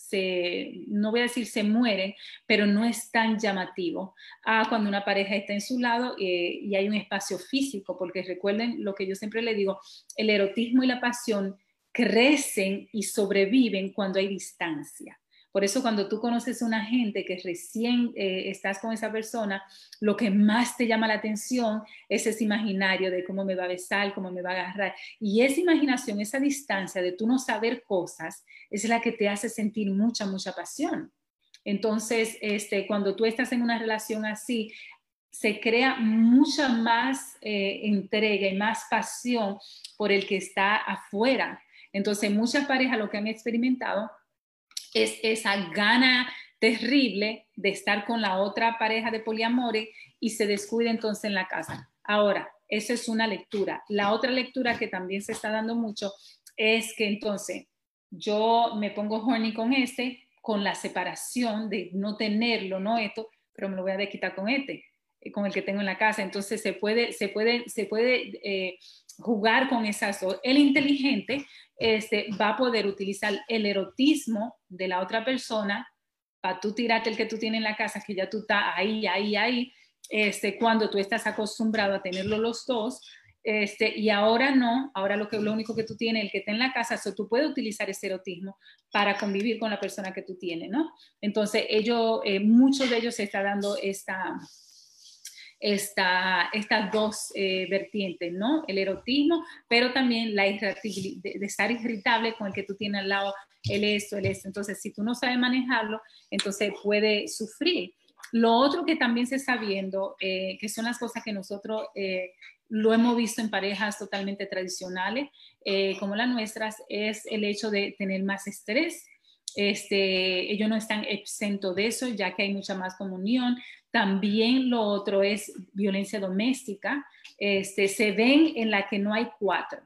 no voy a decir se mueren, pero no es tan llamativo a cuando una pareja está en su lado eh, y hay un espacio físico, porque recuerden lo que yo siempre le digo, el erotismo y la pasión crecen y sobreviven cuando hay distancia. Por eso cuando tú conoces una gente que recién eh, estás con esa persona, lo que más te llama la atención es ese imaginario de cómo me va a besar, cómo me va a agarrar. Y esa imaginación, esa distancia de tú no saber cosas, es la que te hace sentir mucha, mucha pasión. Entonces, este, cuando tú estás en una relación así, se crea mucha más eh, entrega y más pasión por el que está afuera. Entonces, muchas parejas lo que han experimentado es esa gana terrible de estar con la otra pareja de poliamore y se descuida entonces en la casa. Ahora, esa es una lectura. La otra lectura que también se está dando mucho es que entonces yo me pongo horny con este, con la separación de no tenerlo, no esto, pero me lo voy a quitar con este, con el que tengo en la casa. Entonces se puede, se puede, se puede eh, jugar con esas dos. El inteligente este, va a poder utilizar el erotismo de la otra persona para tú tirarte el que tú tienes en la casa, que ya tú estás ahí, ahí, ahí, este, cuando tú estás acostumbrado a tenerlo los dos, este, y ahora no, ahora lo, que, lo único que tú tienes, el que está en la casa, so, tú puedes utilizar ese erotismo para convivir con la persona que tú tienes, ¿no? Entonces, ellos, eh, muchos de ellos se está dando esta, esta, estas dos eh, vertientes, ¿no? El erotismo, pero también la de, estar irritable con el que tú tienes al lado, el esto, el esto. Entonces, si tú no sabes manejarlo, entonces puede sufrir. Lo otro que también se está viendo, eh, que son las cosas que nosotros eh, lo hemos visto en parejas totalmente tradicionales, como las nuestras, es el hecho de tener más estrés, este, ellos no están exentos de eso, ya que hay mucha más comunión. También lo otro es violencia doméstica. Este, se ven en la que no hay cuatro.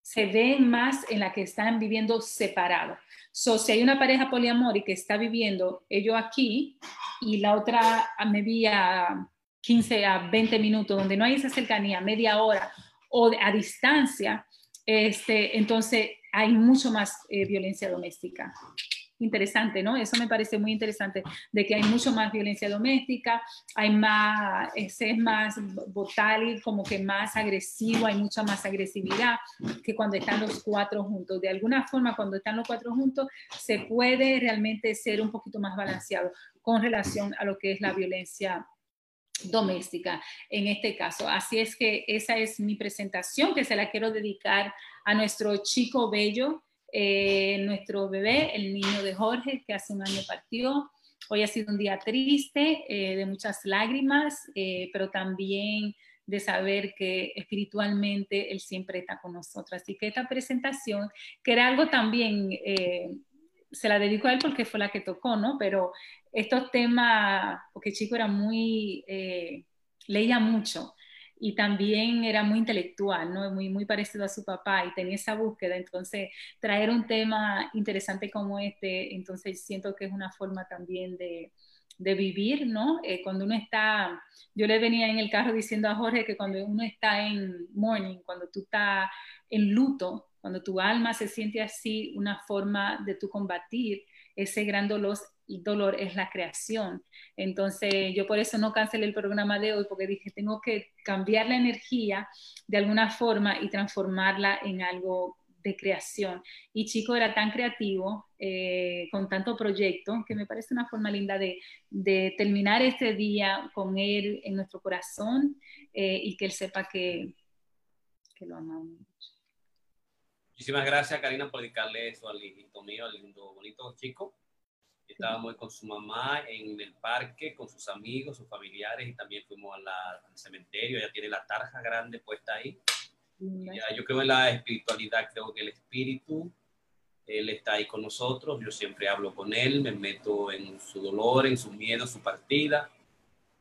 Se ven más en la que están viviendo separados. So, si hay una pareja poliamor que está viviendo ellos aquí y la otra a media 15 a 20 minutos, donde no hay esa cercanía, media hora o a distancia, este, entonces hay mucho más eh, violencia doméstica interesante, ¿no? Eso me parece muy interesante, de que hay mucho más violencia doméstica, hay más, es más brutal, como que más agresivo, hay mucha más agresividad que cuando están los cuatro juntos. De alguna forma, cuando están los cuatro juntos, se puede realmente ser un poquito más balanceado con relación a lo que es la violencia doméstica en este caso. Así es que esa es mi presentación que se la quiero dedicar a nuestro chico bello eh, nuestro bebé, el niño de Jorge, que hace un año partió. Hoy ha sido un día triste, eh, de muchas lágrimas, eh, pero también de saber que espiritualmente Él siempre está con nosotros. Así que esta presentación, que era algo también, se la dedico a Él porque fue la que tocó, ¿no? Pero estos temas, porque Chico era muy, leía mucho, y también era muy intelectual, ¿no? Muy, muy parecido a su papá y tenía esa búsqueda. Entonces, traer un tema interesante como este, entonces siento que es una forma también de, de vivir, ¿no? Eh, cuando uno está, yo le venía en el carro diciendo a Jorge que cuando uno está en mourning, cuando tú estás en luto, cuando tu alma se siente así, una forma de tú combatir ese gran dolor, dolor es la creación. Entonces, yo por eso no cancelé el programa de hoy, porque dije, tengo que cambiar la energía de alguna forma y transformarla en algo de creación. Y Chico era tan creativo, eh, con tanto proyecto, que me parece una forma linda de, terminar este día con él en nuestro corazón eh, y que él sepa que, que lo amamos mucho. Muchísimas gracias, Karina, por dedicarle eso al hijito mío, al lindo, bonito chico. Estábamos con su mamá en el parque, con sus amigos, sus familiares, y también fuimos al cementerio. Ella tiene la tarja grande puesta ahí. Ya, yo creo en la espiritualidad, creo que el espíritu, él está ahí con nosotros. Yo siempre hablo con él, me meto en su dolor, en su miedo, su partida.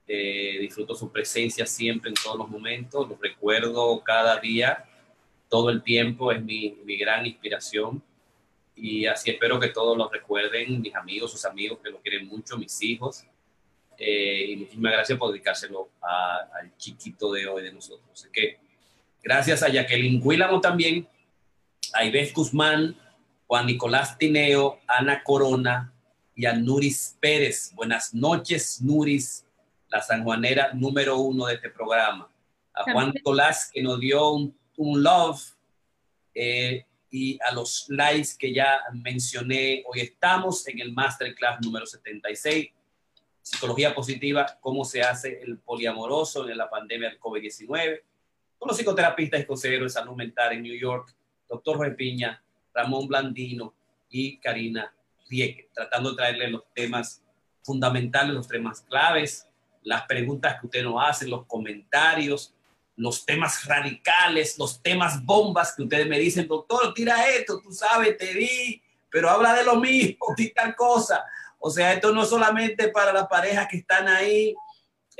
Eh, disfruto su presencia siempre en todos los momentos. Lo recuerdo cada día, todo el tiempo. Es mi, mi gran inspiración y así espero que todos lo recuerden, mis amigos, sus amigos que lo quieren mucho, mis hijos. Eh, y muchísimas gracias por dedicárselo al chiquito de hoy de nosotros. Así que gracias a Jacqueline Guílamo también, a Ives Guzmán, Juan Nicolás Tineo, Ana Corona y a Nuris Pérez. Buenas noches, Nuris, la sanjuanera número uno de este programa. A Juan Nicolás que nos dio un, un love. Eh, y a los likes que ya mencioné. Hoy estamos en el Masterclass número 76, Psicología Positiva, cómo se hace el poliamoroso en la pandemia del COVID-19, con los psicoterapistas consejeros de salud mental en New York, doctor Jorge Piña, Ramón Blandino y Karina Rieke, tratando de traerle los temas fundamentales, los temas claves, las preguntas que usted nos hace, los comentarios, los temas radicales, los temas bombas que ustedes me dicen, doctor, tira esto, tú sabes, te di, pero habla de lo mismo, di tal cosa. O sea, esto no solamente para las parejas que están ahí,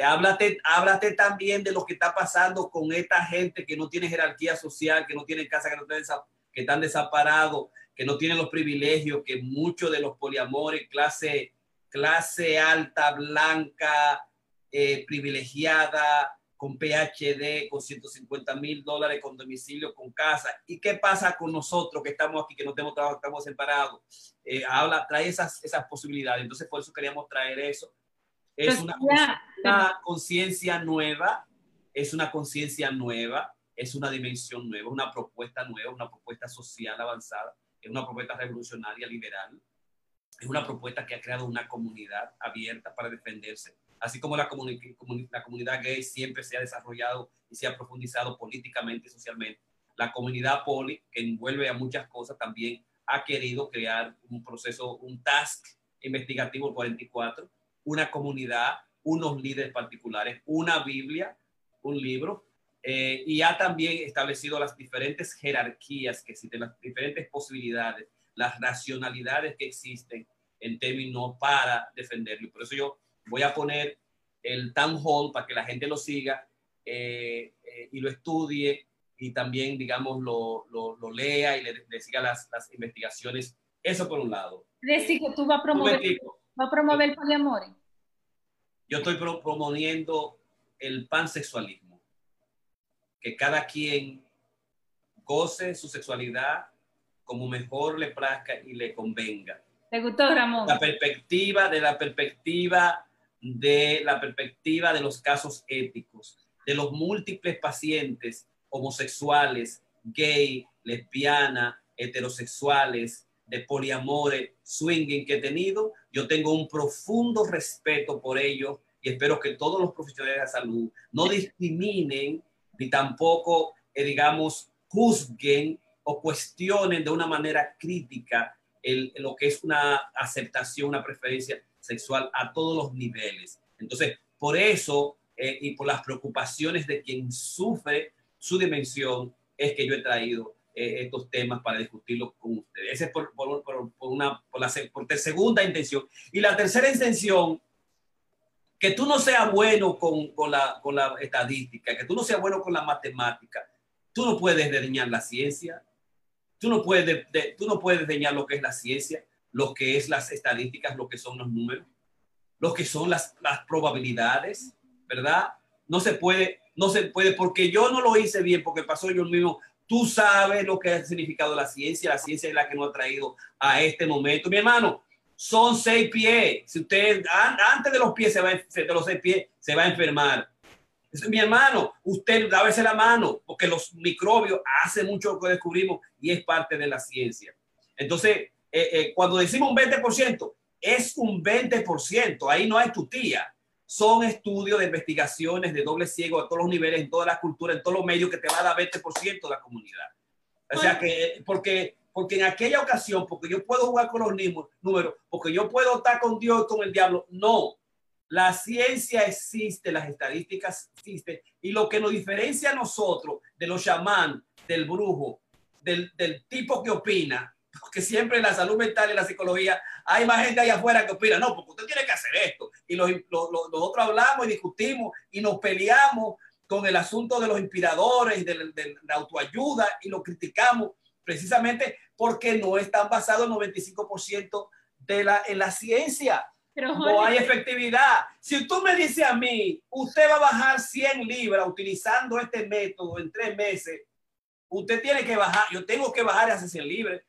háblate, háblate también de lo que está pasando con esta gente que no tiene jerarquía social, que no tiene casa, que, no tienen, que están desamparados, que no tienen los privilegios, que muchos de los poliamores, clase, clase alta, blanca, eh, privilegiada, con PhD, con 150 mil dólares, con domicilio, con casa. ¿Y qué pasa con nosotros que estamos aquí, que no tenemos trabajo, estamos separados? Eh, habla, trae esas, esas posibilidades. Entonces, por eso queríamos traer eso. Es pues una conciencia nueva, es una conciencia nueva, es una dimensión nueva, una propuesta nueva, una propuesta social avanzada, es una propuesta revolucionaria, liberal, es una propuesta que ha creado una comunidad abierta para defenderse así como la, comunidad gay siempre se ha desarrollado y se ha profundizado políticamente y socialmente, la comunidad poli, que envuelve a muchas cosas, también ha querido crear un proceso, un task investigativo 44, una comunidad, unos líderes particulares, una Biblia, un libro, eh, y ha también establecido las diferentes jerarquías que existen, las diferentes posibilidades, las racionalidades que existen en términos para defenderlo. Por eso yo voy a poner el town hall para que la gente lo siga eh, eh, y lo estudie y también, digamos, lo, lo, lea y le, siga las, las, investigaciones. Eso por un lado. Decir que tú vas a promover, va a promover el poliamor. Yo estoy promoviendo el pansexualismo. Que cada quien goce su sexualidad como mejor le plazca y le convenga. ¿Te gustó, Ramón? La perspectiva, de la perspectiva de la perspectiva de los casos éticos, de los múltiples pacientes homosexuales, gay, lesbiana, heterosexuales, de poliamore, swinging que he tenido, yo tengo un profundo respeto por ellos y espero que todos los profesionales de la salud no discriminen ni tampoco, eh, digamos, juzguen o cuestionen de una manera crítica lo que es una aceptación, una preferencia sexual a todos los niveles. Entonces, por eso eh, y por las preocupaciones de quien sufre su dimensión, es que yo he traído eh, estos temas para discutirlos con ustedes. Esa es por, una, por la por segunda intención. Y la tercera intención que tú no seas bueno con, con, la, con la estadística, que tú no seas bueno con la matemática, tú no puedes desdeñar la ciencia, tú no puedes, de, tú no puedes desdeñar lo que es la ciencia, lo que es las estadísticas, lo que son los números, lo que son las, las probabilidades, ¿verdad? No se puede, no se puede, porque yo no lo hice bien, porque pasó yo mismo. Tú sabes lo que ha significado la ciencia, la ciencia es la que nos ha traído a este momento. Mi hermano, son seis pies. Si usted antes de los pies se va, de los seis pies se va a enfermar. mi hermano, usted lávese la mano, porque los microbios hace mucho que descubrimos y es parte de la ciencia. Entonces, eh, eh, cuando decimos un 20%, es un 20%, ahí no hay tu tía son estudios de investigaciones de doble ciego a todos los niveles, en todas las culturas, en todos los medios que te va a dar 20% de la comunidad. O sea que, porque, porque en aquella ocasión, porque yo puedo jugar con los números, porque yo puedo estar con Dios con el diablo, no. La ciencia existe, las estadísticas existen, y lo que nos diferencia a nosotros de los chamán, del brujo, del, del tipo que opina, porque siempre en la salud mental y la psicología hay más gente allá afuera que opina, no, porque usted tiene que hacer esto. Y los, nosotros hablamos y discutimos y nos peleamos con el asunto de los inspiradores y de, la autoayuda y lo criticamos precisamente porque no están basados el 95% de la, en la ciencia. no hay efectividad. Si tú me dices a mí, usted va a bajar 100 libras utilizando este método en tres meses, usted tiene que bajar, yo tengo que bajar a 100 libras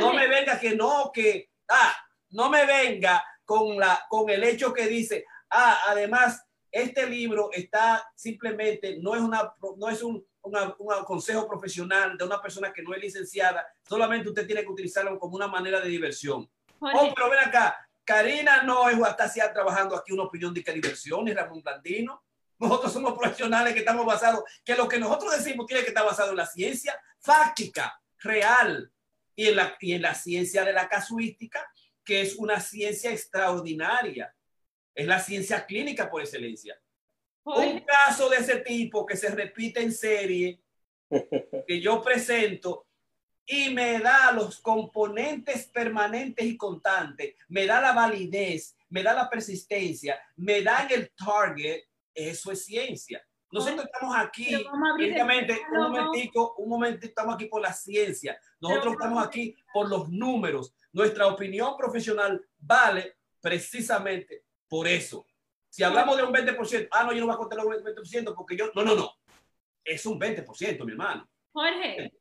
no me venga que no, que, ah, no me venga con, la, con el hecho que dice, ah, además, este libro está simplemente, no es, una, no es un, un consejo profesional de una persona que no es licenciada, solamente usted tiene que utilizarlo como una manera de diversión. Oh, pero ven acá, Karina no es hasta trabajando aquí una opinión de que diversión, ni Ramón Blandino. Nosotros somos profesionales que estamos basados, que lo que nosotros decimos tiene que estar basado en la ciencia fáctica, real, y en, la, y en la ciencia de la casuística, que es una ciencia extraordinaria. Es la ciencia clínica por excelencia. Un caso de ese tipo que se repite en serie, que yo presento y me da los componentes permanentes y constantes, me da la validez, me da la persistencia, me da el target, eso es ciencia. Nosotros estamos aquí, prácticamente, un momentico, un momentito, estamos aquí por la ciencia. Nosotros estamos aquí por los números. Nuestra opinión profesional vale precisamente por eso. Si hablamos de un 20%, ah, no, yo no voy a contar un 20% porque yo, no, no, no. Es un 20%, mi hermano. Jorge,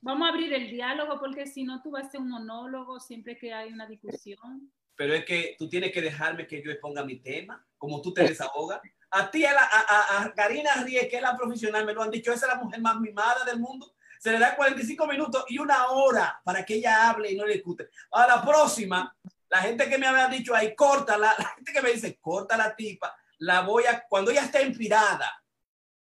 vamos a abrir el diálogo porque si no, tú vas a ser un monólogo siempre que hay una discusión. Pero es que tú tienes que dejarme que yo exponga mi tema, como tú te desahogas. A ti, a, a, a, Karina Rie, que es la profesional, me lo han dicho, esa es la mujer más mimada del mundo. Se le da 45 minutos y una hora para que ella hable y no le discute. A la próxima, la gente que me había dicho ahí, corta la gente que me dice, corta la tipa, la voy a, cuando ella esté inspirada,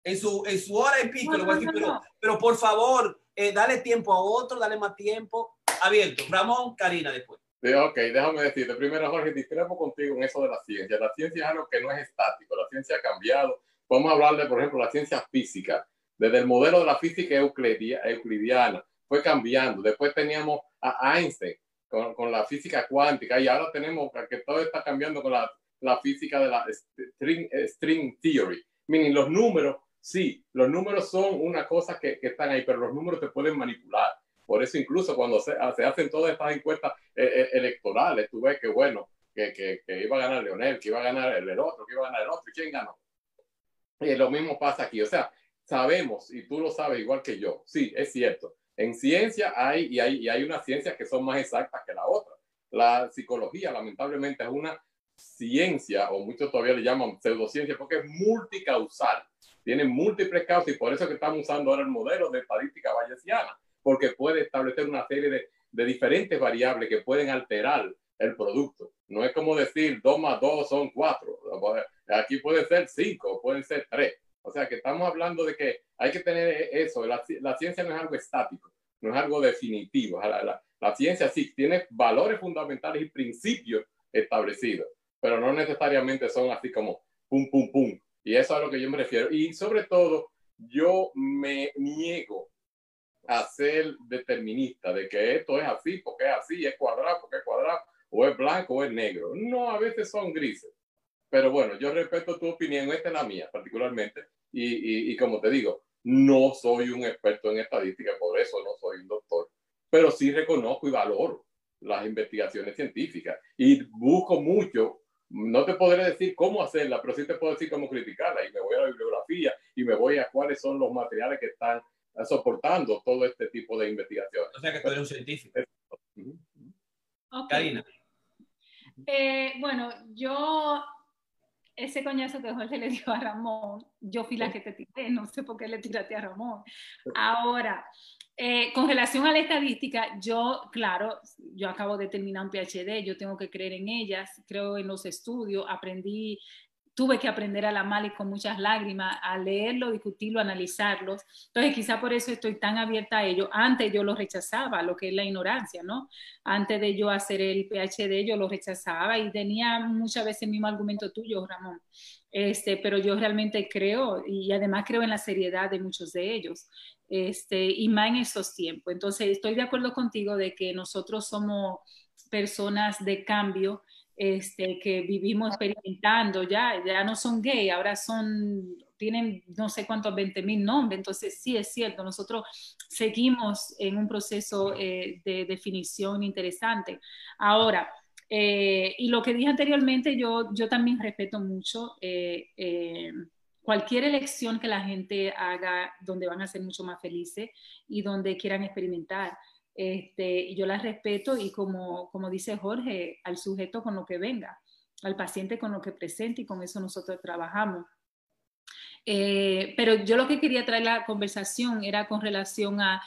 en su, en su hora y pico, voy a decir, pero, pero, por favor, eh, dale tiempo a otro, dale más tiempo. Abierto. Ramón, Karina después. Ok, déjame decirte. Primero, Jorge, discrepo contigo en eso de la ciencia. La ciencia es algo que no es estático. La ciencia ha cambiado. Podemos hablar de, por ejemplo, la ciencia física. Desde el modelo de la física euclidiana fue cambiando. Después teníamos a Einstein con, con, la física cuántica y ahora tenemos que todo está cambiando con la, la física de la string, string theory. Meaning, los números, sí, los números son una cosa que, que están ahí, pero los números te pueden manipular por eso incluso cuando se, se hacen todas estas encuestas eh, eh, electorales, tú ves que bueno, que, que, que, iba a ganar Leonel, que iba a ganar el, otro, que iba a ganar el otro, ¿y quién ganó? Y lo mismo pasa aquí, o sea, sabemos, y tú lo sabes igual que yo, sí, es cierto, en ciencia hay y, hay, y hay unas ciencias que son más exactas que la otra. La psicología, lamentablemente, es una ciencia, o muchos todavía le llaman pseudociencia, porque es multicausal, tiene múltiples causas, y por eso que estamos usando ahora el modelo de estadística bayesiana porque puede establecer una serie de, de diferentes variables que pueden alterar el producto. No es como decir 2 más 2 son 4. Aquí puede ser 5, pueden ser 3. O sea que estamos hablando de que hay que tener eso. La, la ciencia no es algo estático, no es algo definitivo. La, la, la, ciencia sí tiene valores fundamentales y principios establecidos, pero no necesariamente son así como pum, pum, pum. Y eso es a lo que yo me refiero. Y sobre todo, yo me niego a ser determinista de que esto es así porque es así, es cuadrado porque es cuadrado, o es blanco o es negro. No, a veces son grises. Pero bueno, yo respeto tu opinión, esta es la mía particularmente, y, y, como te digo, no soy un experto en estadística, por eso no soy un doctor, pero sí reconozco y valoro las investigaciones científicas y busco mucho. No te podré decir cómo hacerla, pero sí te puedo decir cómo criticarla y me voy a la bibliografía y me voy a cuáles son los materiales que están soportando todo este tipo de investigaciones. O sea que tú eres un científico. Karina. Eh, bueno, yo ese coñazo que Jorge le dio a Ramón, yo fui la que te tiré, no sé por qué le tiraste a Ramón. Ahora, eh, con relación a la estadística, yo, claro, yo acabo de terminar un PhD, yo tengo que creer en ellas, creo en los estudios, aprendí tuve que aprender a la mal y con muchas lágrimas, a leerlo, discutirlo, analizarlos. Entonces, quizá por eso estoy tan abierta a ello. Antes yo lo rechazaba, lo que es la ignorancia, ¿no? Antes de yo hacer el PhD, yo lo rechazaba y tenía muchas veces el mismo argumento tuyo, Ramón. Este, pero yo realmente creo y además creo en la seriedad de muchos de ellos. Este, y más en estos tiempos. Entonces, estoy de acuerdo contigo de que nosotros somos personas de cambio este, que vivimos experimentando, ya, ya no son gay, ahora son, tienen no sé cuántos, 20 mil nombres, entonces sí es cierto, nosotros seguimos en un proceso eh, de definición interesante. Ahora, eh, y lo que dije anteriormente, yo, yo también respeto mucho eh, cualquier elección que la gente haga donde van a ser mucho más felices y donde quieran experimentar. Este, yo las respeto y como, como dice Jorge, al sujeto con lo que venga, al paciente con lo que presente y con eso nosotros trabajamos. Eh, pero yo lo que quería traer la conversación era con relación a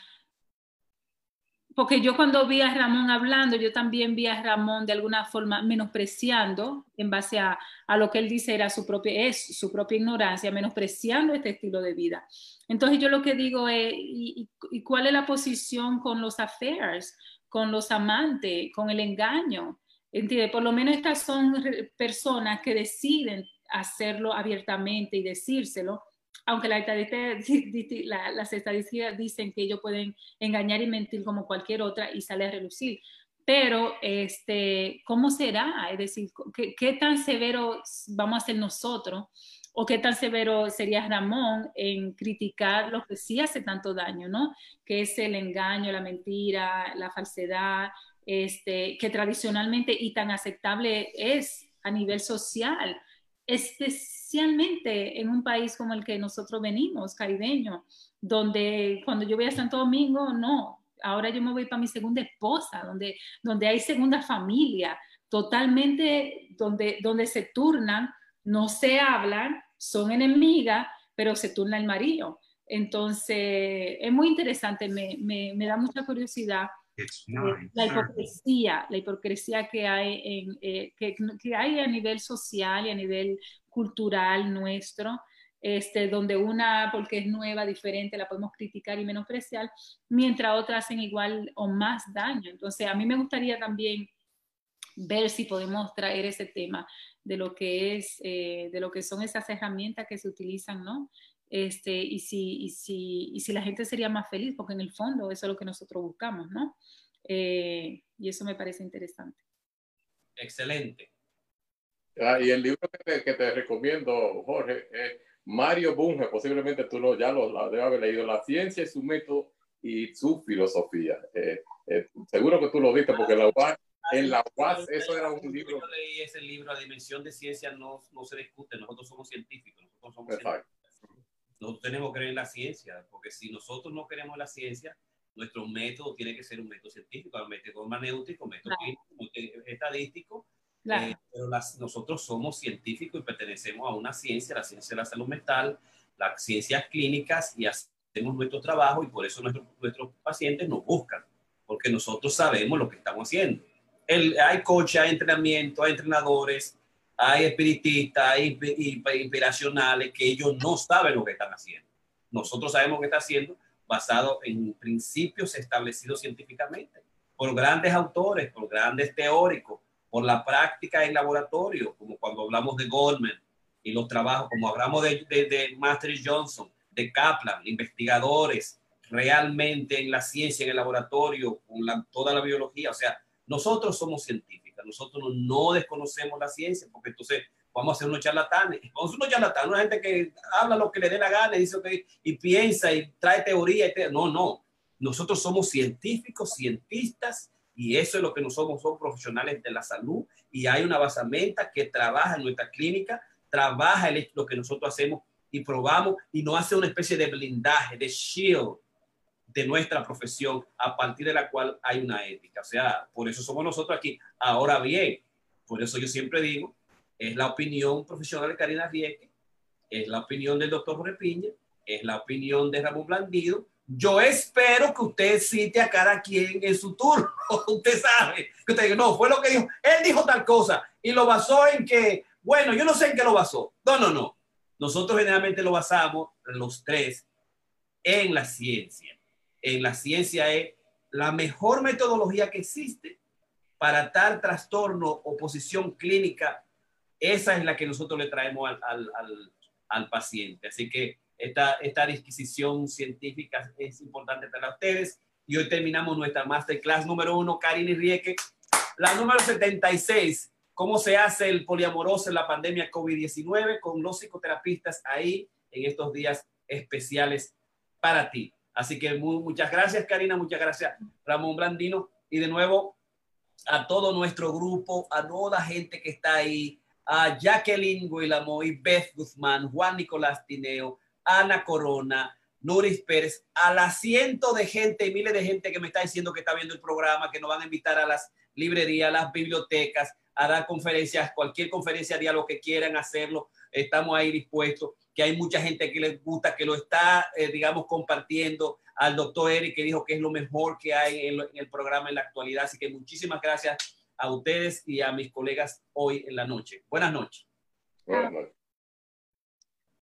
porque yo cuando vi a Ramón hablando, yo también vi a Ramón de alguna forma menospreciando, en base a, a, lo que él dice era su propia, es su propia ignorancia, menospreciando este estilo de vida. Entonces yo lo que digo es, ¿y, y cuál es la posición con los affairs, con los amantes, con el engaño? ¿Entiende? Por lo menos estas son personas que deciden hacerlo abiertamente y decírselo aunque las estadísticas dicen que ellos pueden engañar y mentir como cualquier otra y sale a relucir. Pero, este, ¿cómo será? Es decir, ¿qué, tan severo vamos a ser nosotros? ¿O qué tan severo sería Ramón en criticar lo que sí hace tanto daño, ¿no? Que es el engaño, la mentira, la falsedad, este, que tradicionalmente y tan aceptable es a nivel social especialmente en un país como el que nosotros venimos, caribeño, donde cuando yo voy a Santo Domingo, no, ahora yo me voy para mi segunda esposa, donde, donde hay segunda familia, totalmente donde, donde se turnan, no se hablan, son enemigas, pero se turna el marido. Entonces, es muy interesante, me, me, me da mucha curiosidad la hipocresía, la hipocresía que hay, en, eh, que, que, hay a nivel social y a nivel cultural nuestro, este, donde una, porque es nueva, diferente, la podemos criticar y menospreciar, mientras otras hacen igual o más daño. Entonces, a mí me gustaría también ver si podemos traer ese tema de lo que es, eh, de lo que son esas herramientas que se utilizan, ¿no? Este, y, si, y, si, y si la gente sería más feliz, porque en el fondo eso es lo que nosotros buscamos, ¿no? Eh, y eso me parece interesante. Excelente. Ah, y el libro que te, recomiendo, Jorge, es Mario Bunge, posiblemente tú lo, ya lo, debes haber leído, La ciencia y su método y su filosofía. Eh, eh, seguro que tú lo viste porque la UAS, en la UAS eso era un libro. Yo leí ese libro, La dimensión de ciencia no, no se discute, nosotros somos científicos, nosotros somos científicos nosotros tenemos que creer en la ciencia, porque si nosotros no queremos la ciencia, nuestro método tiene que ser un método científico, un método hermenéutico, un método estadístico, eh, pero nosotros somos científicos y pertenecemos a una ciencia, la ciencia de la salud mental, las ciencias clínicas y hacemos nuestro trabajo y por eso nuestros, nuestros pacientes nos buscan, porque nosotros sabemos lo que estamos haciendo. El, hay coach, hay entrenamiento, hay entrenadores, hay espiritistas, hay inspiracionales que ellos no saben lo que están haciendo. Nosotros sabemos lo que está haciendo basado en principios establecidos científicamente por grandes autores, por grandes teóricos, por la práctica en laboratorio, como cuando hablamos de Goldman y los trabajos, como hablamos de, de, Master Johnson, de Kaplan, investigadores realmente en la ciencia, en el laboratorio, con toda la biología. O sea, nosotros somos científicos nosotros no desconocemos la ciencia, porque entonces vamos a hacer unos charlatanes, vamos a hacer unos charlatanes, una gente que habla lo que le dé la gana y dice y piensa y trae teoría. Y no, no, nosotros somos científicos, cientistas, y eso es lo que nosotros somos, profesionales de la salud, y hay una basamenta que trabaja en nuestra clínica, trabaja lo que nosotros hacemos y probamos, y nos hace una especie de blindaje, de shield de nuestra profesión, a partir de la cual hay una ética. O sea, por eso somos nosotros aquí. Ahora bien, por eso yo siempre digo, es la opinión profesional de Karina Rieke, es la opinión del doctor Jorge es la opinión de Ramón Blandido. Yo espero que usted cite a cada quien en su turno. usted sabe que usted diga, no, fue lo que dijo. Él dijo tal cosa y lo basó en que, bueno, yo no sé en qué lo basó. No, no, no. Nosotros generalmente lo basamos, los tres, en la ciencia. En la ciencia es la mejor metodología que existe para tal trastorno o posición clínica. Esa es la que nosotros le traemos al, al, al, paciente. Así que esta, esta disquisición científica es importante para ustedes. Y hoy terminamos nuestra masterclass número uno, Karine Rieke. La número 76, cómo se hace el poliamoroso en la pandemia COVID-19 con los psicoterapistas ahí en estos días especiales para ti. Así que muchas gracias, Karina, muchas gracias, Ramón Blandino. Y de nuevo, a todo nuestro grupo, a toda la gente que está ahí, a Jacqueline Guilamoy, Beth Guzmán, Juan Nicolás Tineo, Ana Corona, Nuris Pérez, a la ciento de gente miles de gente que me está diciendo que está viendo el programa, que nos van a invitar a las librerías, a las bibliotecas, a dar conferencias, cualquier conferencia, diálogo que quieran hacerlo, estamos ahí dispuestos, que hay mucha gente que les gusta, que lo está, eh, digamos, compartiendo al doctor Eric, que dijo que es lo mejor que hay en, en el programa en la actualidad. Así que muchísimas gracias a ustedes y a mis colegas hoy en la noche. Buenas noches. Buenas noches.